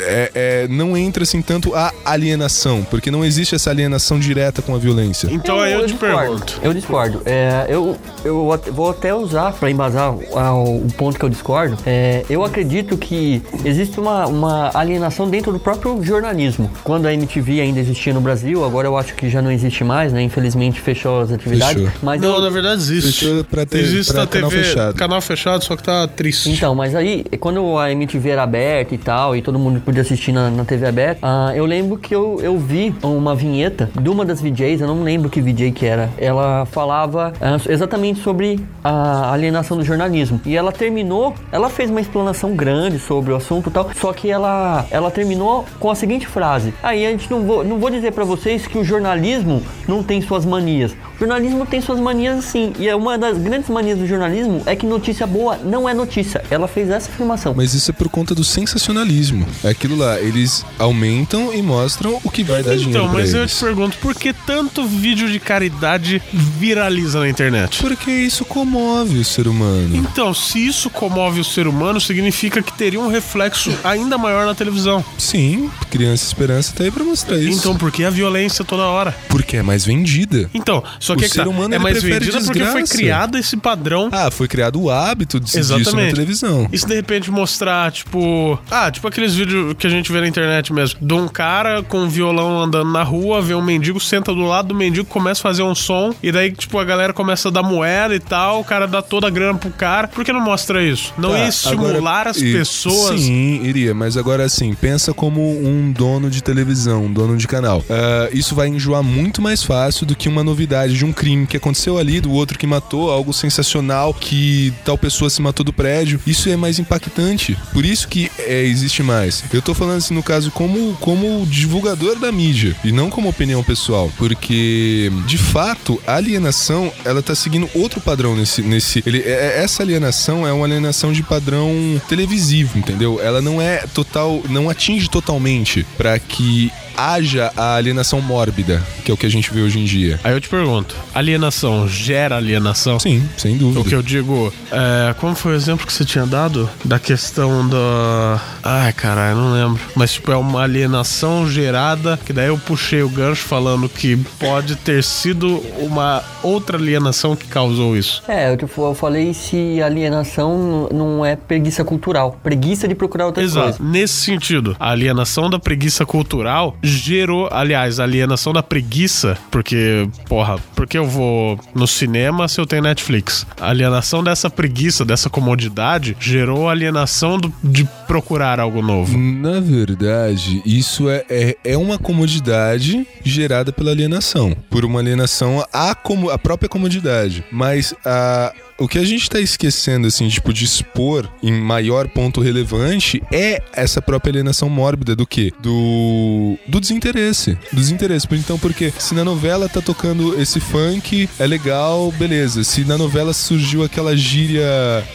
É, é- não entra assim tanto a alienação, porque não existe essa alienação direta com a violência. Então aí eu, te discordo. pergunto. Eu discordo. É, eu, eu vou até usar para embasar o, o ponto que eu discordo. É, eu acredito que existe uma, uma alienação dentro do próprio jornalismo. Quando a MTV ainda existia no Brasil, agora eu acho que já não existe mais, né? Infelizmente fechou as atividades. Fechou. Mas Não, eu- na verdade existe. Fechou pra ter- existe pra na canal TV, fechado. canal fechado, só que tá triste. Então, mas aí, quando a MTV era aberta e tal, e todo mundo podia assistir na, na TV aberta, ah, eu lembro que eu, eu vi uma vinheta de uma das VJs, eu não lembro que VJ que era. Ela falava ah, exatamente sobre a alienação do jornalismo. E ela terminou, ela fez uma explanação grande sobre o assunto e tal, só que ela, ela terminou com a seguinte frase. Aí a gente não vou, não vou dizer pra vocês que o jornalismo não tem suas manias. O jornalismo tem suas manias sim. E é uma das grandes manias do jornalismo é que notícia boa não é notícia. Ela fez essa afirmação. Mas isso é por conta do sensacionalismo. É aquilo lá, eles aumentam e mostram o que vai dar dinheiro Então, mas eu eles. te pergunto, por que tanto vídeo de caridade viraliza na internet? Porque isso comove o ser humano. Então, se isso comove o ser humano, significa que teria um reflexo ainda maior na televisão. Sim, Criança Esperança tá aí pra mostrar isso. Então, por que a violência toda hora? Porque é mais vendida. Então, só que O é que ser tá, humano, é mais vendida porque foi criado esse padrão. Ah, foi criado o hábito de disso na Exatamente. televisão. E se de repente mostrar, tipo. Ah, tipo aqueles vídeos que a gente vê na internet mesmo. De um cara com um violão andando na rua, vê um mendigo, senta do lado do mendigo, começa a fazer um som. E daí, tipo, a galera começa a dar moeda e tal. O cara dá toda a grana pro cara. Por que não mostra isso? Não Tá, ia estimular agora- as e- pessoas. Sim, iria, mas agora assim, pensa como um dono de televisão, um dono de canal. Ah, isso vai enjoar muito mais fácil do que uma novidade de um crime que aconteceu ali, do outro que matou, algo sensacional, que tal pessoa se matou do prédio. Isso é mais impactante. Por isso que é, existe mais. Eu tô falando assim, no caso, como, como divulgador da mídia e não como opinião pessoal. Porque, de fato, a alienação, ela tá seguindo outro padrão nesse. nesse ele, essa alienação é uma alienação de padrão televisivo, entendeu? Ela não é total. não atinge totalmente pra que haja a alienação mórbida, que é o que a gente vê hoje em dia. Aí eu te pergunto: alienação gera alienação? Sim, sem dúvida. O que eu digo, é, como foi o exemplo que você tinha dado? Da questão da. Ai, caralho, não lembro. Mas, tipo, é uma alienação gerada. Que daí eu puxei o gancho falando que pode ter sido uma outra alienação que causou isso. É, eu, eu falei se alienação não é preguiça cultural. Preguiça de procurar outra Exato. coisa. Nesse sentido, a alienação da preguiça cultural gerou, aliás, alienação da preguiça, porque, porra, porque eu vou no cinema se eu tenho Netflix? A alienação dessa preguiça, dessa comodidade, gerou alienação do- de procurar algo novo. Na verdade, isso é, é, é uma comodidade gerada pela alienação. Por uma alienação à, como, à própria comodidade. Mas a, O que a gente tá esquecendo, assim, tipo, de expor em maior ponto relevante é essa própria alienação mórbida do quê? Do. do desinteresse. Do desinteresse. Então, porque se na novela tá tocando esse funk, é legal, beleza. Se na novela surgiu aquela gíria,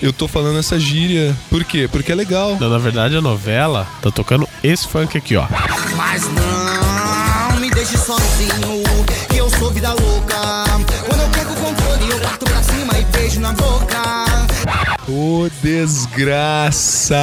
eu tô falando essa gíria, por quê? Porque é legal. Não, na verdade, a novela tá tocando esse funk aqui, ó. Mas não me deixe sozinho, que eu sou vida louca. Cima e Ô, desgraça!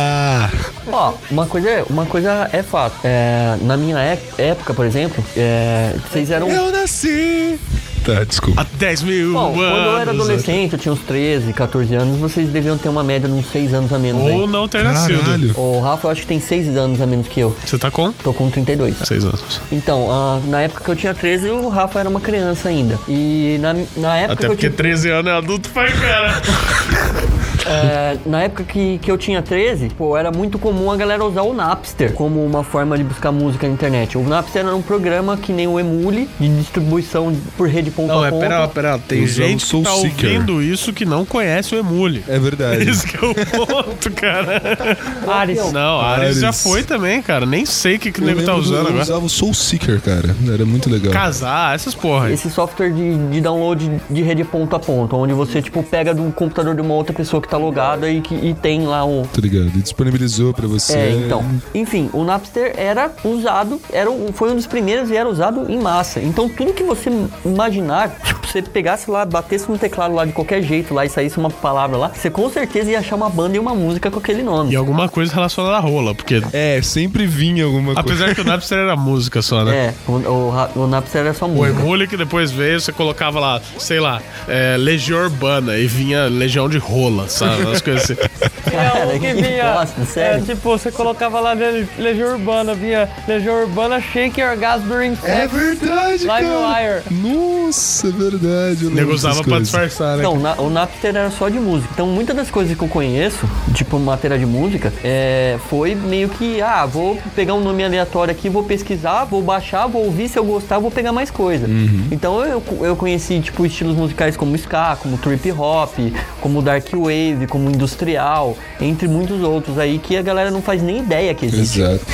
Ó, uma coisa, é- uma coisa é fato. É, na minha época, por exemplo, é, vocês eram. Eu nasci! Tá, desculpa. Há 10 mil Bom, quando eu era anos. adolescente, eu tinha uns 13, 14 anos, vocês deviam ter uma média de uns 6 anos a menos Ou aí. não ter nascido. Caralho. O Rafa, eu acho que tem 6 anos a menos que eu. Você tá com Tô com 32. 6 anos. Então, ah, na época que eu tinha 13, o Rafa era uma criança ainda. E na, na época Até que eu porque tinha. 13 anos é adulto pra cara. É, na época que, que eu tinha 13, pô, era muito comum a galera usar o Napster como uma forma de buscar música na internet. O Napster era um programa que nem o Emule, de distribuição por rede ponto Não, a é, ponto. pera lá, pera lá. Tem Usar o gente que Soul tá Seeker. ouvindo isso que não conhece o Emule. É verdade. Esse que é o ponto, cara. Ares. Não, Ares Ares. já foi também, cara. Nem sei o que, que o Eu nego tá usando eu agora. usava o Soul Seeker, cara. Era muito legal. Casar, essas porra. Esse software de, de download de rede ponto a ponto, onde você, tipo, pega do computador de uma outra pessoa que tá logada e, que, e tem lá o, Tá ligado? E disponibilizou pra você. É, então. Enfim, o Napster era usado, era, um- foi um dos primeiros e era usado em massa. Então tudo que você imaginar, tipo, você pegasse lá, batesse no teclado lá de qualquer jeito lá e saísse uma palavra lá, você com certeza ia achar uma banda e uma música com aquele nome. E alguma coisa relacionada à rola, porque É, sempre vinha alguma coisa. apesar que o Napster era música só, né? É, o, o, o Napster era só O música. Emule que depois veio, você colocava lá, sei lá, é, Legião Urbana e vinha Legião de Rola, sabe? Umas coisas assim. Cara, É, o que que vinha. bosta, é, tipo, você colocava lá dele Legião Urbana, vinha Legião Urbana Shake Orgasm During É verdade, Live cara. Wire. Nossa, é verdade. eu nego usava pra disfarçar, né? Então, na- o Napster era só de música. Então, muitas das coisas que eu conheço, tipo matéria de música, é, foi meio que, ah, vou pegar um nome aleatório aqui, vou pesquisar, vou baixar, vou ouvir, se eu gostar, vou pegar mais coisa. Então, eu, eu conheci, tipo, estilos musicais como ska, como trip hop, como dark wave, como industrial, entre muitos outros aí que a galera não faz nem ideia que existe. Exato.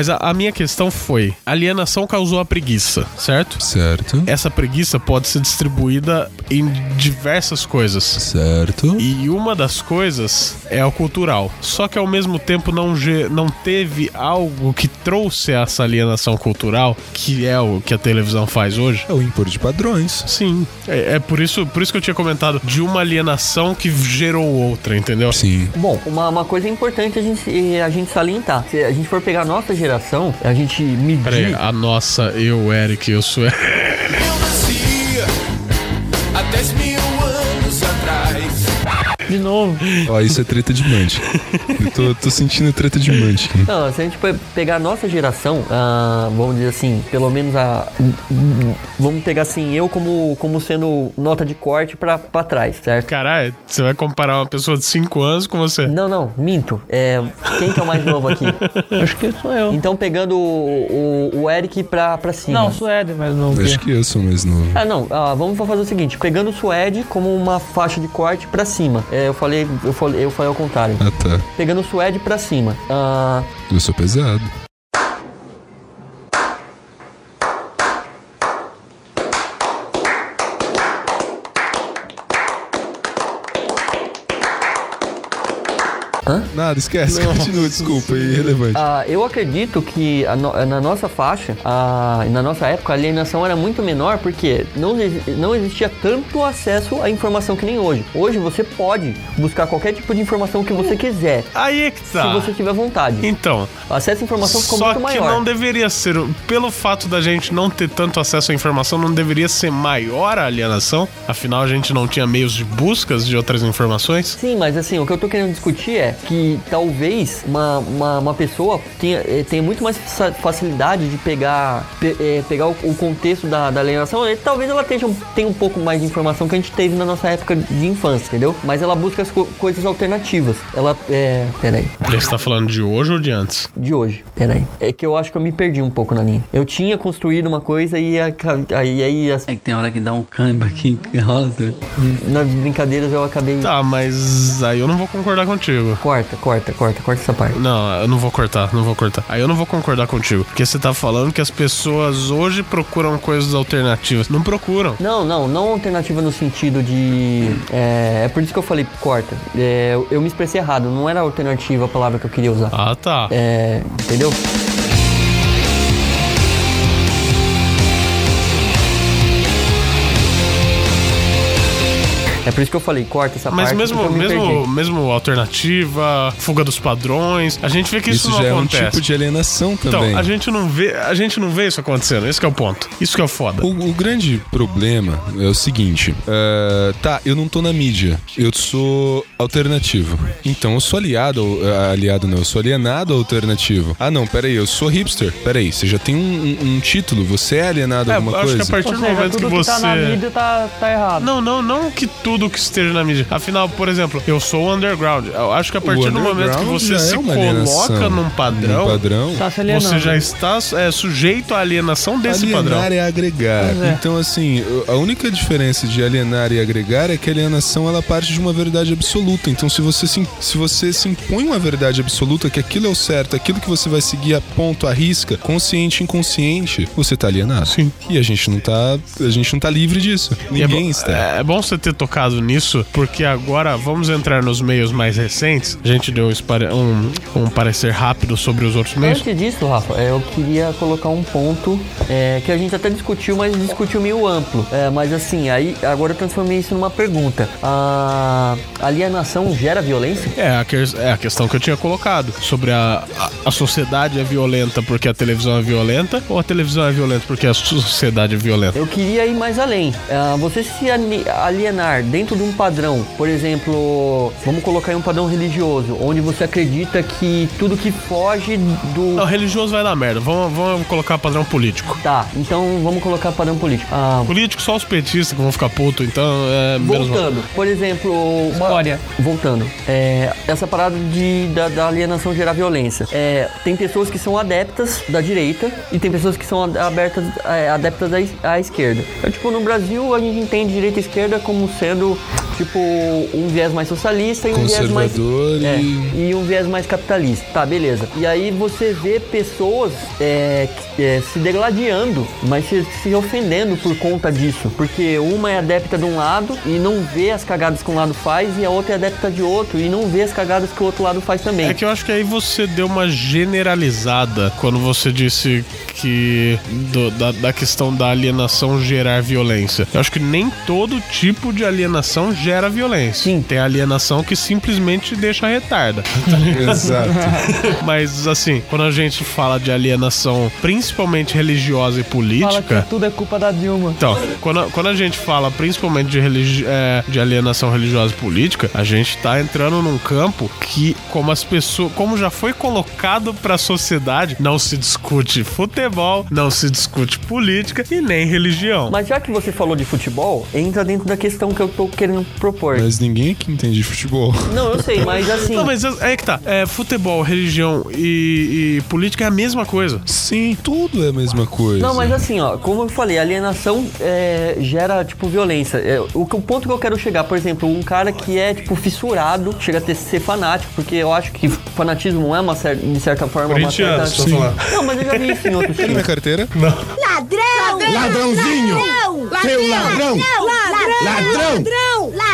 Mas a, a minha questão foi: alienação causou a preguiça, certo? Certo. Essa preguiça pode ser distribuída em diversas coisas. Certo. E uma das coisas é o cultural. Só que ao mesmo tempo não, não teve algo que trouxe essa alienação cultural, que é o que a televisão faz hoje. É o impor de padrões. Sim. É, é por, isso, por isso que eu tinha comentado de uma alienação que gerou outra, entendeu? Sim. Bom, uma, uma coisa importante a gente, a gente salientar. Se a gente for pegar a nossa geração, a gente medir... Peraí, a nossa, eu, Eric, eu sou. De novo. Ó, isso é treta de Mantic. Eu tô, tô sentindo treta de Mantic. Não, se a gente pe- pegar a nossa geração, ah, vamos dizer assim, pelo menos a. Vamos pegar assim, eu como, como sendo nota de corte pra, pra trás, certo? Caralho, você vai comparar uma pessoa de 5 anos com você? Não, não, minto. É, quem que é o mais novo aqui? Acho que sou eu. Então pegando o, o, o Eric pra, pra cima. Não, Suede, mas não. Acho que eu sou mais novo. Ah, não, ah, vamos fazer o seguinte, pegando o Suede como uma faixa de corte pra cima. É, eu falei, eu falei, eu falei ao contrário. Ah, tá. Pegando o Suede pra cima. Ah, Eu sou pesado. Hã? Nada, esquece. Continua, desculpa, é irrelevante. Ah, eu acredito que a no- na nossa faixa, ah, na nossa época, a alienação era muito menor porque não, não existia tanto acesso à informação que nem hoje. Hoje você pode buscar qualquer tipo de informação que você quiser, Aí é que tá. se você tiver vontade. Então, O acesso à informação ficou só muito que maior. não deveria ser. Pelo fato da gente não ter tanto acesso à informação, não deveria ser maior a alienação? Afinal, a gente não tinha meios de buscas de outras informações? Sim, mas assim, o que eu tô querendo discutir é, que talvez uma, uma, uma pessoa tenha, eh, tenha muito mais fa- facilidade de pegar, pe- eh, pegar o, o contexto da, da alienação. E talvez ela tenha, um- tenha um pouco mais de informação que a gente teve na nossa época de infância, entendeu? Mas ela busca as co- coisas alternativas. Ela. É. Peraí. Você tá falando de hoje ou de antes? De hoje. Peraí. É que eu acho que eu me perdi um pouco na linha. Eu tinha construído uma coisa e aí, aí as- É que tem hora que dá um câmbio aqui rola nas brincadeiras eu acabei. Tá, mas aí eu não vou concordar contigo. Corta, corta, corta, corta essa parte. Não, eu não vou cortar, não vou cortar. Aí eu não vou concordar contigo. Porque você tá falando que as pessoas hoje procuram coisas alternativas. Não procuram. Não, não, não alternativa no sentido de. É, é por isso que eu falei corta. É, eu, me expressei errado, não era alternativa a palavra que eu queria usar. Ah, tá. É, entendeu? É por isso que eu falei, corta essa Mas parte. mesmo, me mesmo, perdi. mesmo alternativa, fuga dos padrões, a gente vê que isso, Isso não já é um acontece. tipo de alienação também. Então, a gente não vê, a gente não vê isso acontecendo. Esse que é o ponto. Isso que é o foda. O, o grande problema é o seguinte: é, tá, eu não tô na mídia, eu sou alternativo. Então eu sou aliado, aliado não, eu sou alienado ao alternativo. Ah, não, peraí, eu sou hipster. Peraí, você já tem um, um- um título, você é alienado a É, alguma acho que coisa? a partir Ou do seja, momento tudo que que, você. tá na mídia tá, tá errado. Não, não, não que tudo que esteja na mídia. Afinal, por exemplo, eu sou o underground. Eu acho que a partir do momento que você se é coloca num padrão, Num padrão. Tá você já está é, sujeito à alienação desse Alienar padrão. é agregar. É. Então, assim, a única diferença de alienar e agregar é que a alienação ela parte de uma verdade absoluta. Então, se você se, se você se impõe uma verdade absoluta, que aquilo é o certo, aquilo que você vai seguir a ponto, a risca, consciente e inconsciente, você tá alienado. Sim. E a gente não tá, a gente não tá livre disso. E é Ninguém bom- está. É, é bom você ter tocado nisso, porque agora vamos entrar nos meios mais recentes. A gente deu um, um, parecer rápido sobre os outros meios. Antes disso, Rafa, é, eu queria colocar um ponto é, que a gente até discutiu, mas discutiu meio amplo. É, mas assim, aí agora eu transformei isso numa pergunta. A alienação gera violência? É a, que- é a questão que eu tinha colocado. Sobre a, a, a sociedade é violenta porque a televisão é violenta, ou a televisão é violenta porque a sociedade é violenta? Eu queria ir mais além. Ah, você se alienar dentro de um padrão, por exemplo, vamos colocar aí um padrão religioso, onde você acredita que tudo que foge do. Não, religioso vai dar merda. Vamos, vamos colocar padrão político. Tá, então vamos colocar padrão político. Ah, Político, só os petistas que vão ficar puto, então é. Voltando, por exemplo, uma- História. Voltando, é, essa parada de, da, da alienação gerar violência. É, tem pessoas que são adeptas da direita e tem pessoas que são abertas, é, adeptas da es- à esquerda. Então, tipo, no Brasil a gente entende direita e esquerda como sendo, do tipo, um viés mais socialista e um viés mais. É, e. um viés mais capitalista. Tá, beleza. E aí você vê pessoas é, é, se degladiando, mas se, se ofendendo por conta disso. Porque uma é adepta de um lado e não vê as cagadas que um lado faz, e a outra é adepta de outro e não vê as cagadas que o outro lado faz também. É que eu acho que aí você deu uma generalizada quando você disse que do- da, da questão da alienação gerar violência. Eu acho que nem todo tipo de alienação gera violência. Sim. Tem alienação que simplesmente deixa retarda. Exato. Mas assim, quando a gente fala de alienação principalmente religiosa e Fala política. que tudo é culpa da Dilma. Então, quando, quando a gente fala principalmente de, religi é, de alienação religiosa e política, a gente tá entrando num campo que, como as pessoas, como já foi colocado pra sociedade, não se discute futebol, não se discute política e nem religião. Mas já que você falou de futebol, entra dentro da questão que eu tô querendo propor. Mas ninguém aqui entende de futebol. Não, eu sei, mas assim. Não, mas é que tá. É, futebol, religião e, e política é a mesma coisa. Sim, tudo é a mesma coisa. Não, mas assim, ó, como eu falei, alienação é, gera, tipo, violência. É, o, o ponto que eu quero chegar, por exemplo, um cara que é, tipo, fissurado, chega a ter, ser fanático, porque eu acho que fanatismo não é uma certa, de certa forma, uma certa... Não, mas eu já vi isso em outros Cadê minha times. carteira? Ladrão! Ladrãozinho! Seu ladrão! Ladrão! Ladrão! Ladrão!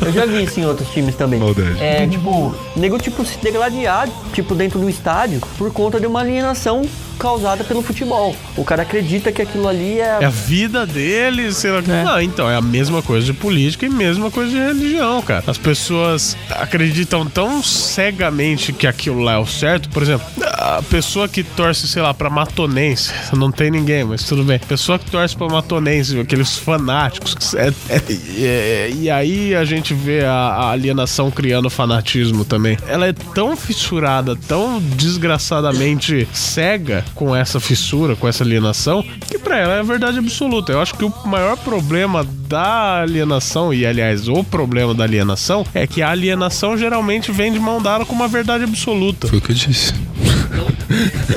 Eu já vi isso em outros times também. Maldade. É, tipo, nego, tipo, se degladiar, tipo, dentro do estádio, por conta de uma alienação causada pelo futebol. O cara acredita que aquilo ali é... É a vida deles, sei lá. Não, então, é a mesma coisa de política e mesma coisa de religião, cara. As pessoas acreditam tão cegamente que aquilo lá é o certo. Por exemplo, a pessoa que torce, sei lá, pra matonense, não tem ninguém, mas tudo bem. Pessoa que torce pra matonense, aqueles fanáticos. que É, é- é- e aí a gente vê a, a alienação criando fanatismo também. Ela é tão fissurada, tão desgraçadamente cega com essa fissura, com essa alienação, que pra ela é a verdade absoluta. Eu acho que o maior problema da alienação, e aliás, o problema da alienação, é que a alienação geralmente vem de mão dada com uma verdade absoluta. Foi o que eu disse.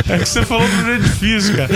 É que você falou do jeito difícil, cara.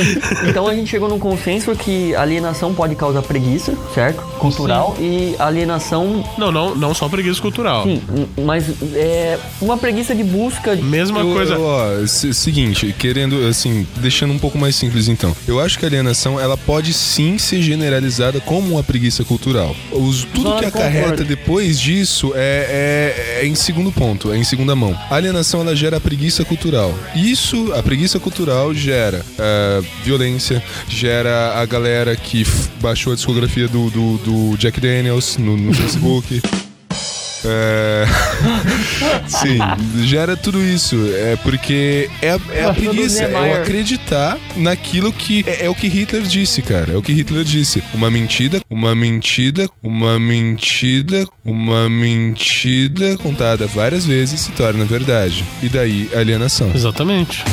Então a gente chegou num consenso que alienação pode causar preguiça, certo? Cultural. E alienação, Não, não, não só preguiça cultural. sim, mas é uma preguiça de busca. Mesma Eu- coisa. eu, ó, se- seguinte, querendo, assim, deixando um pouco mais simples então. Eu acho que a alienação, ela pode sim ser generalizada como uma preguiça cultural. Os, tudo que acarreta depois disso é, é, é em segundo ponto, é em segunda mão. A alienação, ela gera a preguiça cultural. Isso, a preguiça cultural gera é, violência, gera a galera que baixou a discografia do, do, do Jack Daniels no, no Facebook. É... Sim, gera tudo isso. É porque é, a- é a preguiça, é o Niemeyer. acreditar naquilo que. É, é o que Hitler disse, cara. É o que Hitler disse. Uma mentira, uma mentira, uma mentira, uma mentira contada várias vezes se torna verdade. E daí alienação. Exatamente.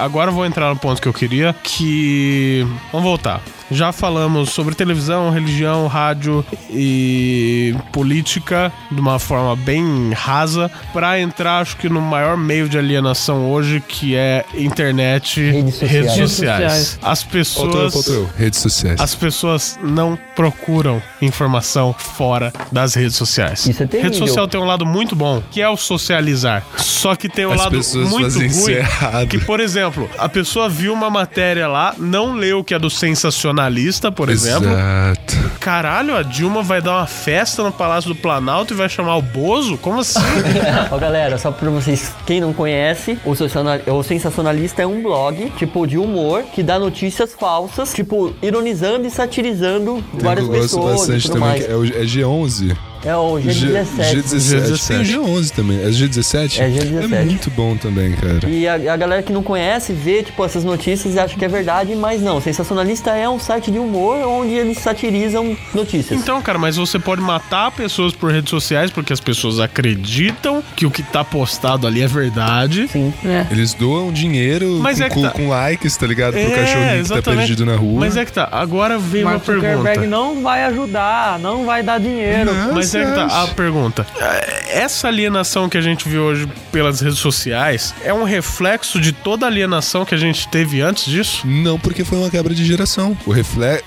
Agora eu vou entrar no ponto que eu queria, que... Vamos voltar. Já falamos sobre televisão, religião, rádio e política de uma forma bem rasa, Pra entrar, acho que no maior meio de alienação hoje, que é internet, Redes sociais. redes Redes sociais. sociais. As eu, pessoas eu. Redes sociais. as pessoas não procuram informação fora das redes sociais. Isso é terrível. Rede social tem um lado muito bom, que é o socializar. Só que tem um As lado muito ruim. Que, por exemplo, a pessoa viu uma matéria lá, não leu que é do sensacionalista, por exemplo. Exato. Caralho, a Dilma vai dar uma festa no Palácio do Planalto e vai chamar o Bozo? Como assim? Ó, galera, só pra vocês, quem não conhece, o, Sensacional- o Sensacionalista é um blog, tipo, de humor, que dá notícias falsas, tipo, ironizando e satirizando Tem várias que eu gosto pessoas e bastante tudo também, mais. que é, o, é G11. É o G17. G17. Tem o G11 também. É G17? É G17. É muito bom também, cara. E a, a galera que não conhece vê, tipo, essas notícias e acha que é verdade, mas não. Sensacionalista é um site de humor onde eles satirizam notícias. Então, cara, mas você pode matar pessoas por redes sociais porque as pessoas acreditam que o que tá postado ali é verdade. Sim. É. Eles doam dinheiro Mas com, é tá. com likes, tá ligado? Pro É, cachorrinho que tá exatamente. perdido na rua. Mas é que tá. Agora vem Mark uma pergunta. Zuckerberg não vai ajudar, não vai dar dinheiro. Não, Mas é que tá, a pergunta. Essa alienação que a gente vê hoje pelas redes sociais é um reflexo de toda a alienação que a gente teve antes disso? Não, porque foi uma quebra de geração. O reflexo.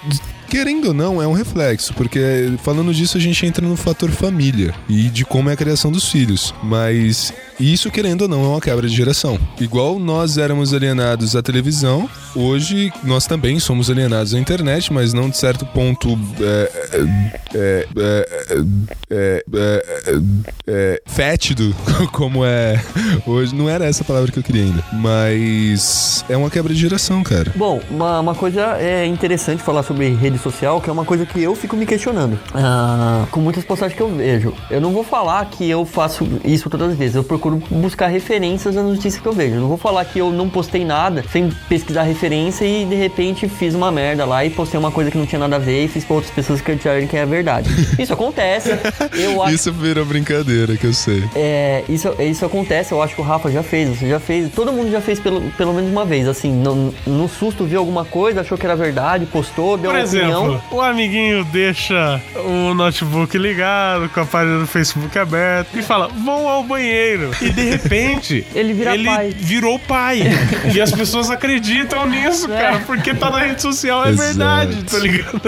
Querendo ou não, é um reflexo, porque falando disso a gente entra no fator família e de como é a criação dos filhos. Mas isso, querendo ou não, é uma quebra de geração. Igual nós éramos alienados à televisão, hoje nós também somos alienados à internet, mas não de certo ponto é, é, é, é, é, é, é, fétido, como é hoje. Não era essa a palavra que eu queria ainda. Mas é uma quebra de geração, cara. Bom, uma, uma coisa é interessante falar sobre rede social, que é uma coisa que eu fico me questionando. Ah, com muitas postagens que eu vejo. Eu não vou falar que eu faço isso todas as vezes. Eu procuro buscar referências nas notícias que eu vejo. Não vou falar que eu não postei nada sem pesquisar referência e de repente fiz uma merda lá e postei uma coisa que não tinha nada a ver e fiz pra outras pessoas acreditarem que é verdade. Isso acontece. Eu acho Isso virou brincadeira, que eu sei. é, isso, isso acontece, eu acho que o Rafa já fez, você já fez, todo mundo já fez pelo, pelo menos uma vez, assim, no, no susto viu alguma coisa, achou que era verdade, postou, deu Por uma exemplo, opinião. o amiguinho deixa o notebook ligado, com a página do Facebook aberta e fala: vão ao banheiro. E de repente, Ele vira ele pai. virou pai. e as pessoas acreditam nisso, cara, porque tá na rede social, é Exato. verdade, tá ligado?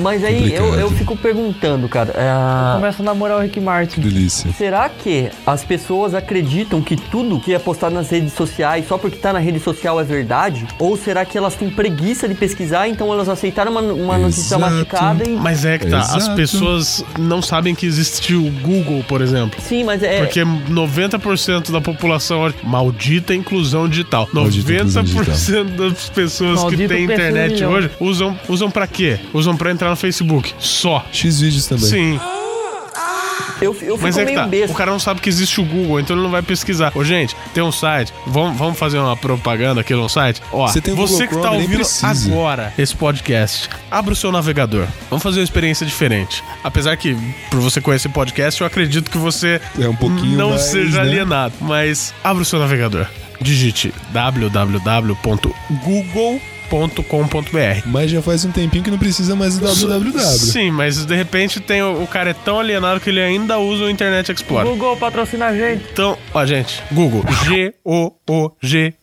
Mas aí eu, eu fico perguntando, cara, é, Começa a namorar o Rick Martin. Delícia. será que as pessoas acreditam que tudo que é postado nas redes sociais só porque tá na rede social é verdade? Ou será que elas têm preguiça de pesquisar, então elas aceitaram uma, uma notícia masticada e. Mas é que tá, as Exato. pessoas não sabem que existe o Google, por exemplo. Sim, mas é. Porque 90% da população hoje. Maldita inclusão digital. Maldita inclusão 90% das pessoas Maldito que têm internet milhão. hoje usam, usam pra quê? Usam pra entrar no Facebook. Só. X vídeos também. Sim. Eu, eu fico Mas é que tá. besta. O cara não sabe que existe o Google, então ele não vai pesquisar. Ô, gente, tem um site. Vamos, vamos fazer uma propaganda aqui no site? Ó, Você tem o você Google que tá Chrome, ouvindo agora esse podcast, abra o seu navegador. Vamos fazer uma experiência diferente. Apesar que, por você conhecer podcast, eu acredito que você É um pouquinho não mais, seja né? alienado. Mas abra o seu navegador. Digite www.google.com.br. Mas já faz um tempinho que não precisa mais do www. Sim, mas de repente tem o, o cara é tão alienado que ele ainda usa o Internet Explorer. Google patrocina a gente. Então, ó, gente, Google. G-O-O-G-L-E.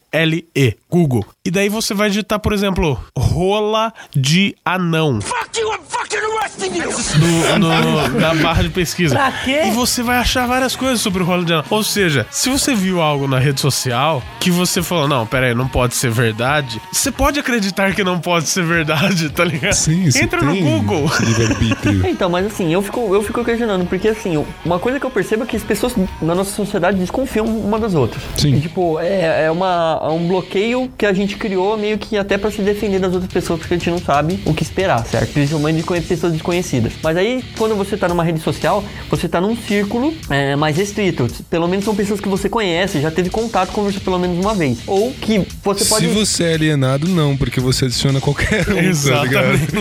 Google. E daí você vai digitar, por exemplo, rola de anão. Fuck you, I'm fucking arresting you! No, no- na barra de pesquisa. Pra quê? E você vai achar várias coisas sobre o rola de anão. Ou seja, se você viu algo na rede social que você falou, não, pera aí, não pode ser verdade, você pode acreditar que não pode ser verdade, tá ligado? Sim, Entra no Google. Então, mas assim, eu fico, eu fico questionando, porque assim, uma coisa que eu percebo é que as pessoas na nossa sociedade desconfiam uma das outras. Sim. E, tipo, é, é, uma, é um bloqueio que a gente criou meio que até pra se defender das outras pessoas, porque a gente não sabe o que esperar, certo? Principalmente de pessoas desconhecidas. Mas aí, quando você tá numa rede social, você tá num círculo é, mais restrito. Pelo menos são pessoas que você conhece, já teve contato, conversou pelo menos uma vez. Ou que você pode. Se você é alienado, não, porque você adiciona qualquer um, tá? Exatamente.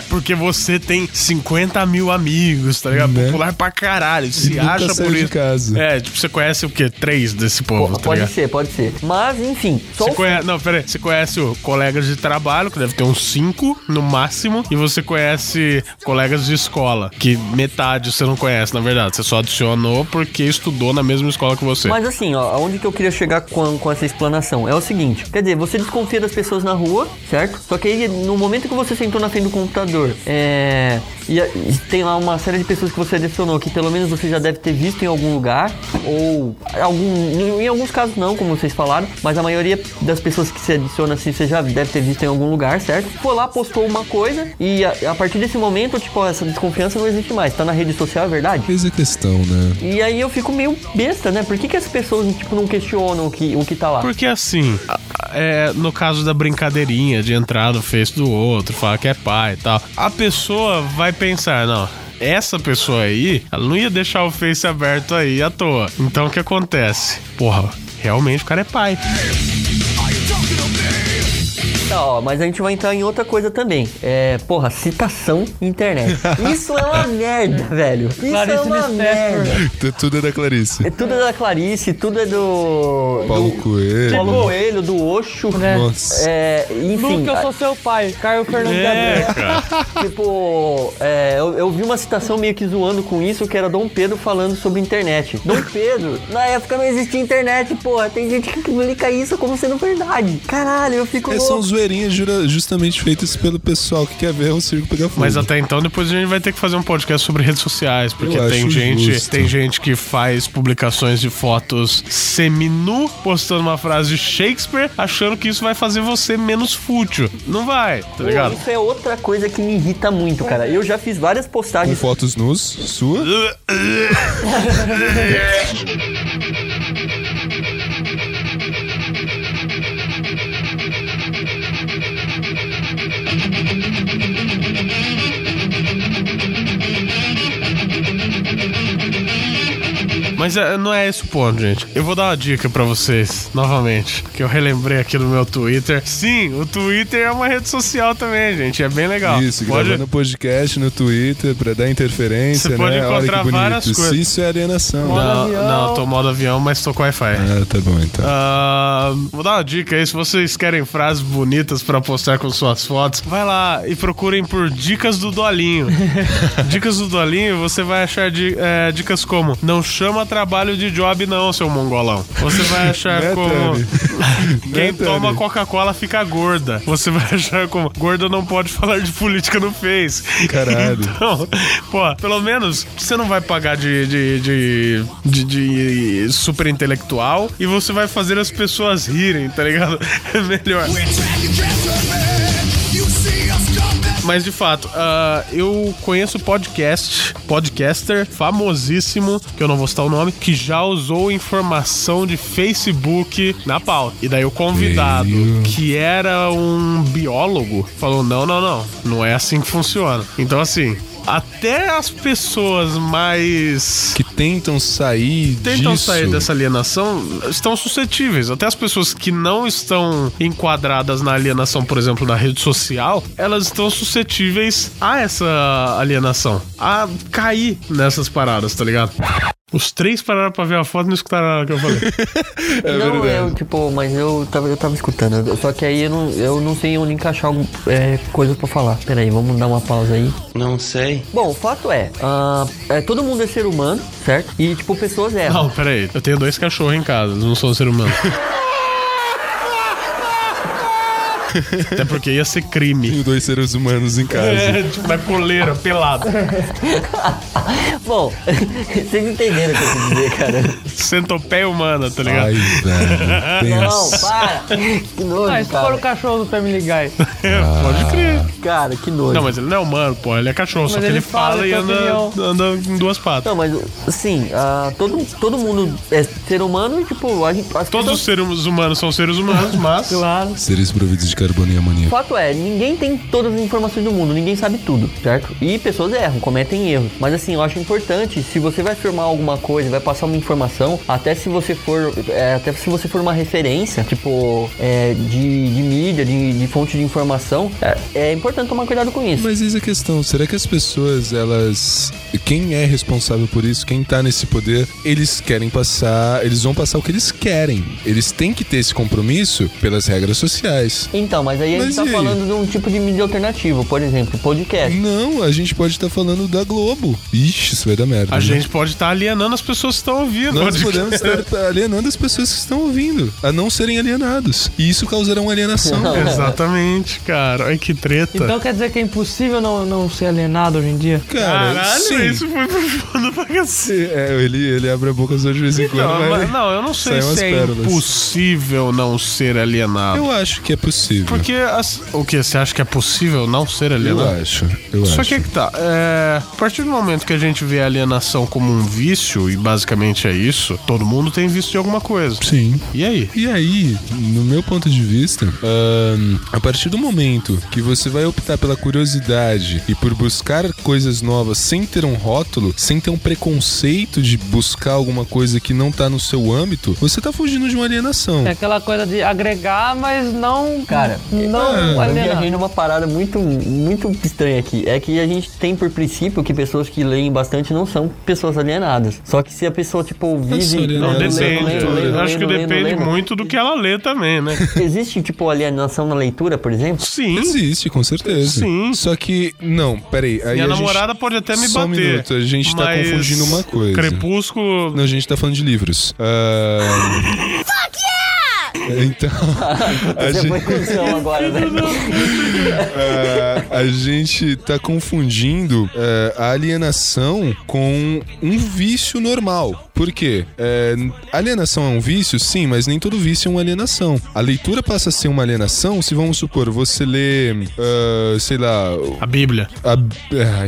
Porque você tem 50 mil amigos, tá ligado? Né? Popular pra caralho. Se acha por isso. casa. É, tipo, você conhece o quê? Três desse povo, tá Pode ligado? ser, pode ser. Mas, enfim, só Você o conhece, não, peraí. Você conhece o colegas de trabalho, que deve ter uns cinco no máximo, e você conhece colegas de escola, que metade você não conhece, na verdade. Você só adicionou porque estudou na mesma escola que você. Mas assim, ó, aonde que eu queria chegar com, com essa explanação? É o seguinte, quer dizer, você desconfia das pessoas na rua, certo? Só que aí, no momento que você sentou na frente do computador, é... E, e tem lá uma série de pessoas que você adicionou que pelo menos você já deve ter visto em algum lugar, ou algum, em alguns casos não, como vocês falaram, mas a maioria das pessoas que você adiciona assim, você já deve ter visto em algum lugar, certo? Foi lá, postou uma coisa, e a, a partir desse momento, tipo, essa desconfiança não existe mais. Tá na rede social, é verdade? Fez a questão, né? E aí eu fico meio besta, né? Por que, que as pessoas, tipo, não questionam o que, o que tá lá? Porque assim, é, no caso da brincadeirinha de entrar no face do outro, falar que é pai e tal, a pessoa vai pensar, não. Essa pessoa aí, ela não ia deixar o Face aberto aí à toa. Então o que acontece? Porra, realmente o cara é pai. Tá, ó, mas a gente vai entrar em outra coisa também. É, porra, citação internet. Isso é uma merda, velho. Isso é Clarice uma Lispector. merda. Tu- Tudo é da Clarice. É tudo é da Clarice, tudo é do. Paulo do Coelho. Paulo Coelho, do Oxo. Né? Nossa. É, enfim. Luke, eu sou seu pai. Caio Fernando É, Gabriel. cara. Tipo, é, eu, eu vi uma citação meio que zoando com isso, que era Dom Pedro falando sobre internet. Dom Pedro, na época não existia internet, porra. Tem gente que publica isso como sendo verdade. Caralho, eu fico É, louco. são jura- justamente feitas pelo pessoal que quer ver o circo pegar fogo. Mas até então, depois a gente vai ter que fazer um podcast sobre redes sociais, porque Eu tem gente, justo. tem gente que faz publicações de fotos seminu, postando uma frase de Shakespeare, achando que isso vai fazer você menos fútil. Não vai, tá ligado? Isso é outra coisa que me irrita muito, cara. Eu já fiz várias Com postagens. fotos nus, sua? Mas é, não é esse o ponto, gente. Eu vou dar uma dica pra vocês, novamente, que eu relembrei aqui no meu Twitter. Sim, o Twitter é uma rede social também, gente. É bem legal. Isso, Pode- gravando podcast no Twitter pra dar interferência, Você pode né? Olha encontrar várias coisas. Isso é alienação. Não, avião. não, tô modo avião, mas tô com Wi-Fi. Ah, tá bom então. Ah, vou dar uma dica aí, se vocês querem frases bonitas pra postar com suas fotos, vai lá e procurem por dicas do Dolinho. dicas do Dolinho, você vai achar di- é, dicas como não chama trabalho de job não, seu mongolão. Você vai achar Né, como quem Né, toma? Coca-Cola fica gorda. Você vai achar como gorda não pode falar de política no Face. Caralho. Então, pô, pelo menos você não vai pagar de, de, de, de- de super intelectual e você vai fazer as pessoas rirem, tá ligado? É melhor. Coming. Mas de fato, ah, eu conheço podcast, podcaster famosíssimo, que eu não vou citar o nome, que já usou informação de Facebook na pauta. E daí o convidado, que era um biólogo, falou: não, não, não, não é assim que funciona. Então, assim. Até as pessoas mais Que tentam sair tentam disso. sair dessa alienação estão suscetíveis. Até as pessoas que não estão enquadradas na alienação, por exemplo, na rede social, elas estão suscetíveis a essa alienação, a cair nessas paradas, tá ligado? Os três pararam pra ver a foto e não escutaram nada que eu falei. É não, verdade. eu, tipo, mas eu tava, eu tava escutando. Só que aí eu não, eu não sei onde encaixar é, coisas pra falar. Pera aí, vamos dar uma pausa aí. Não sei. Bom, o fato é, ah, é, todo mundo é ser humano, certo? E, tipo, pessoas erram. Não, pera aí. Eu tenho dois cachorros em casa, eles não são ser humano. Até porque ia ser crime. Tenho dois seres humanos em casa. É, tipo, na coleira, pelado. Bom, vocês entenderam o que eu quis dizer, cara. Centopeia humana, tá ligado? Ai, velho. Não, para! Que nojo, Ah, esse for o cara. cachorro do Family Guy. É, pode crer. Cara, que nojo. Não, mas ele não é humano, pô. Ele é cachorro, só Mas que ele, ele fala, fala, e anda, opinião. anda em duas patas. Não, mas assim, ah, todo, todo mundo é ser humano e, tipo, a gente. Todos os seres humanos são seres humanos, mas. Claro. Seres providos de carbono e amoníaco. fato é, ninguém tem todas as informações do mundo, ninguém sabe tudo, certo? E pessoas erram, cometem erros. Mas assim, eu acho importante, se você vai afirmar alguma coisa, vai passar uma informação, até se você for, é, até se você for uma referência, tipo, é, de, de mídia, de, de fonte de informação, é, é importante tomar cuidado com isso. Mas eis a questão, será que as pessoas, elas. Quem é responsável por isso, quem tá nesse poder, eles querem passar. Eles vão passar o que eles querem. Eles têm que ter esse compromisso pelas regras sociais. Então, mas aí a Mas gente tá aí? falando de um tipo de mídia alternativo, por exemplo, podcast. Não, a gente pode estar falando da Globo. Ixi, isso vai dar merda. A né? gente pode estar alienando as pessoas que estão ouvindo. Nós Pode- podemos estar alienando as pessoas que estão ouvindo a não serem alienados. E isso causará uma alienação. Exatamente, cara. Ai, que treta. Então quer dizer que é impossível não, não ser alienado hoje em dia? Cara, Caralho, sim. isso foi profundo pra cacete. É, ele, ele abre a boca só de vez em quando. Não, mas não, eu não sei se é pérolas. impossível não ser alienado. Eu acho que é possível. Porque, as- o que? Você acha que é possível não ser Eu alienado? acho. Eu Só acho. que é que tá. É, a partir do momento que a gente vê a alienação como um vício, e basicamente é isso, todo mundo tem vício de alguma coisa. Sim. E aí? E aí, no meu ponto de vista, ahn, a partir do momento que você vai optar pela curiosidade e por buscar coisas novas sem ter um rótulo, sem ter um preconceito de buscar alguma coisa que não tá no seu âmbito, você tá fugindo de uma alienação. É aquela coisa de agregar, mas não. Cara, não Eu alienar. viajei numa parada muito, muito estranha aqui. É que a gente tem por princípio que pessoas que leem bastante não são pessoas alienadas. Só que se a pessoa, tipo, vive. sou alienado. Não, depende. eu acho que depende muito do que ela lê também, né? Existe, tipo, alienação na leitura, por exemplo? Sim. Existe, com certeza. Sim. Só que, não, peraí. Aí Minha a gente- namorada pode até me Só um bater. minuto, a gente tá confundindo uma coisa. Crepúsculo. Não, a gente tá falando de livros. Ah, Então, a Você gente, foi agora, né? ah, a gente tá confundindo ah, a alienação com um vício normal. Por quê? É, alienação é um vício? Sim, mas nem todo vício é uma alienação. A leitura passa a ser uma alienação se, vamos supor, você lê, sei lá, A Bíblia. a-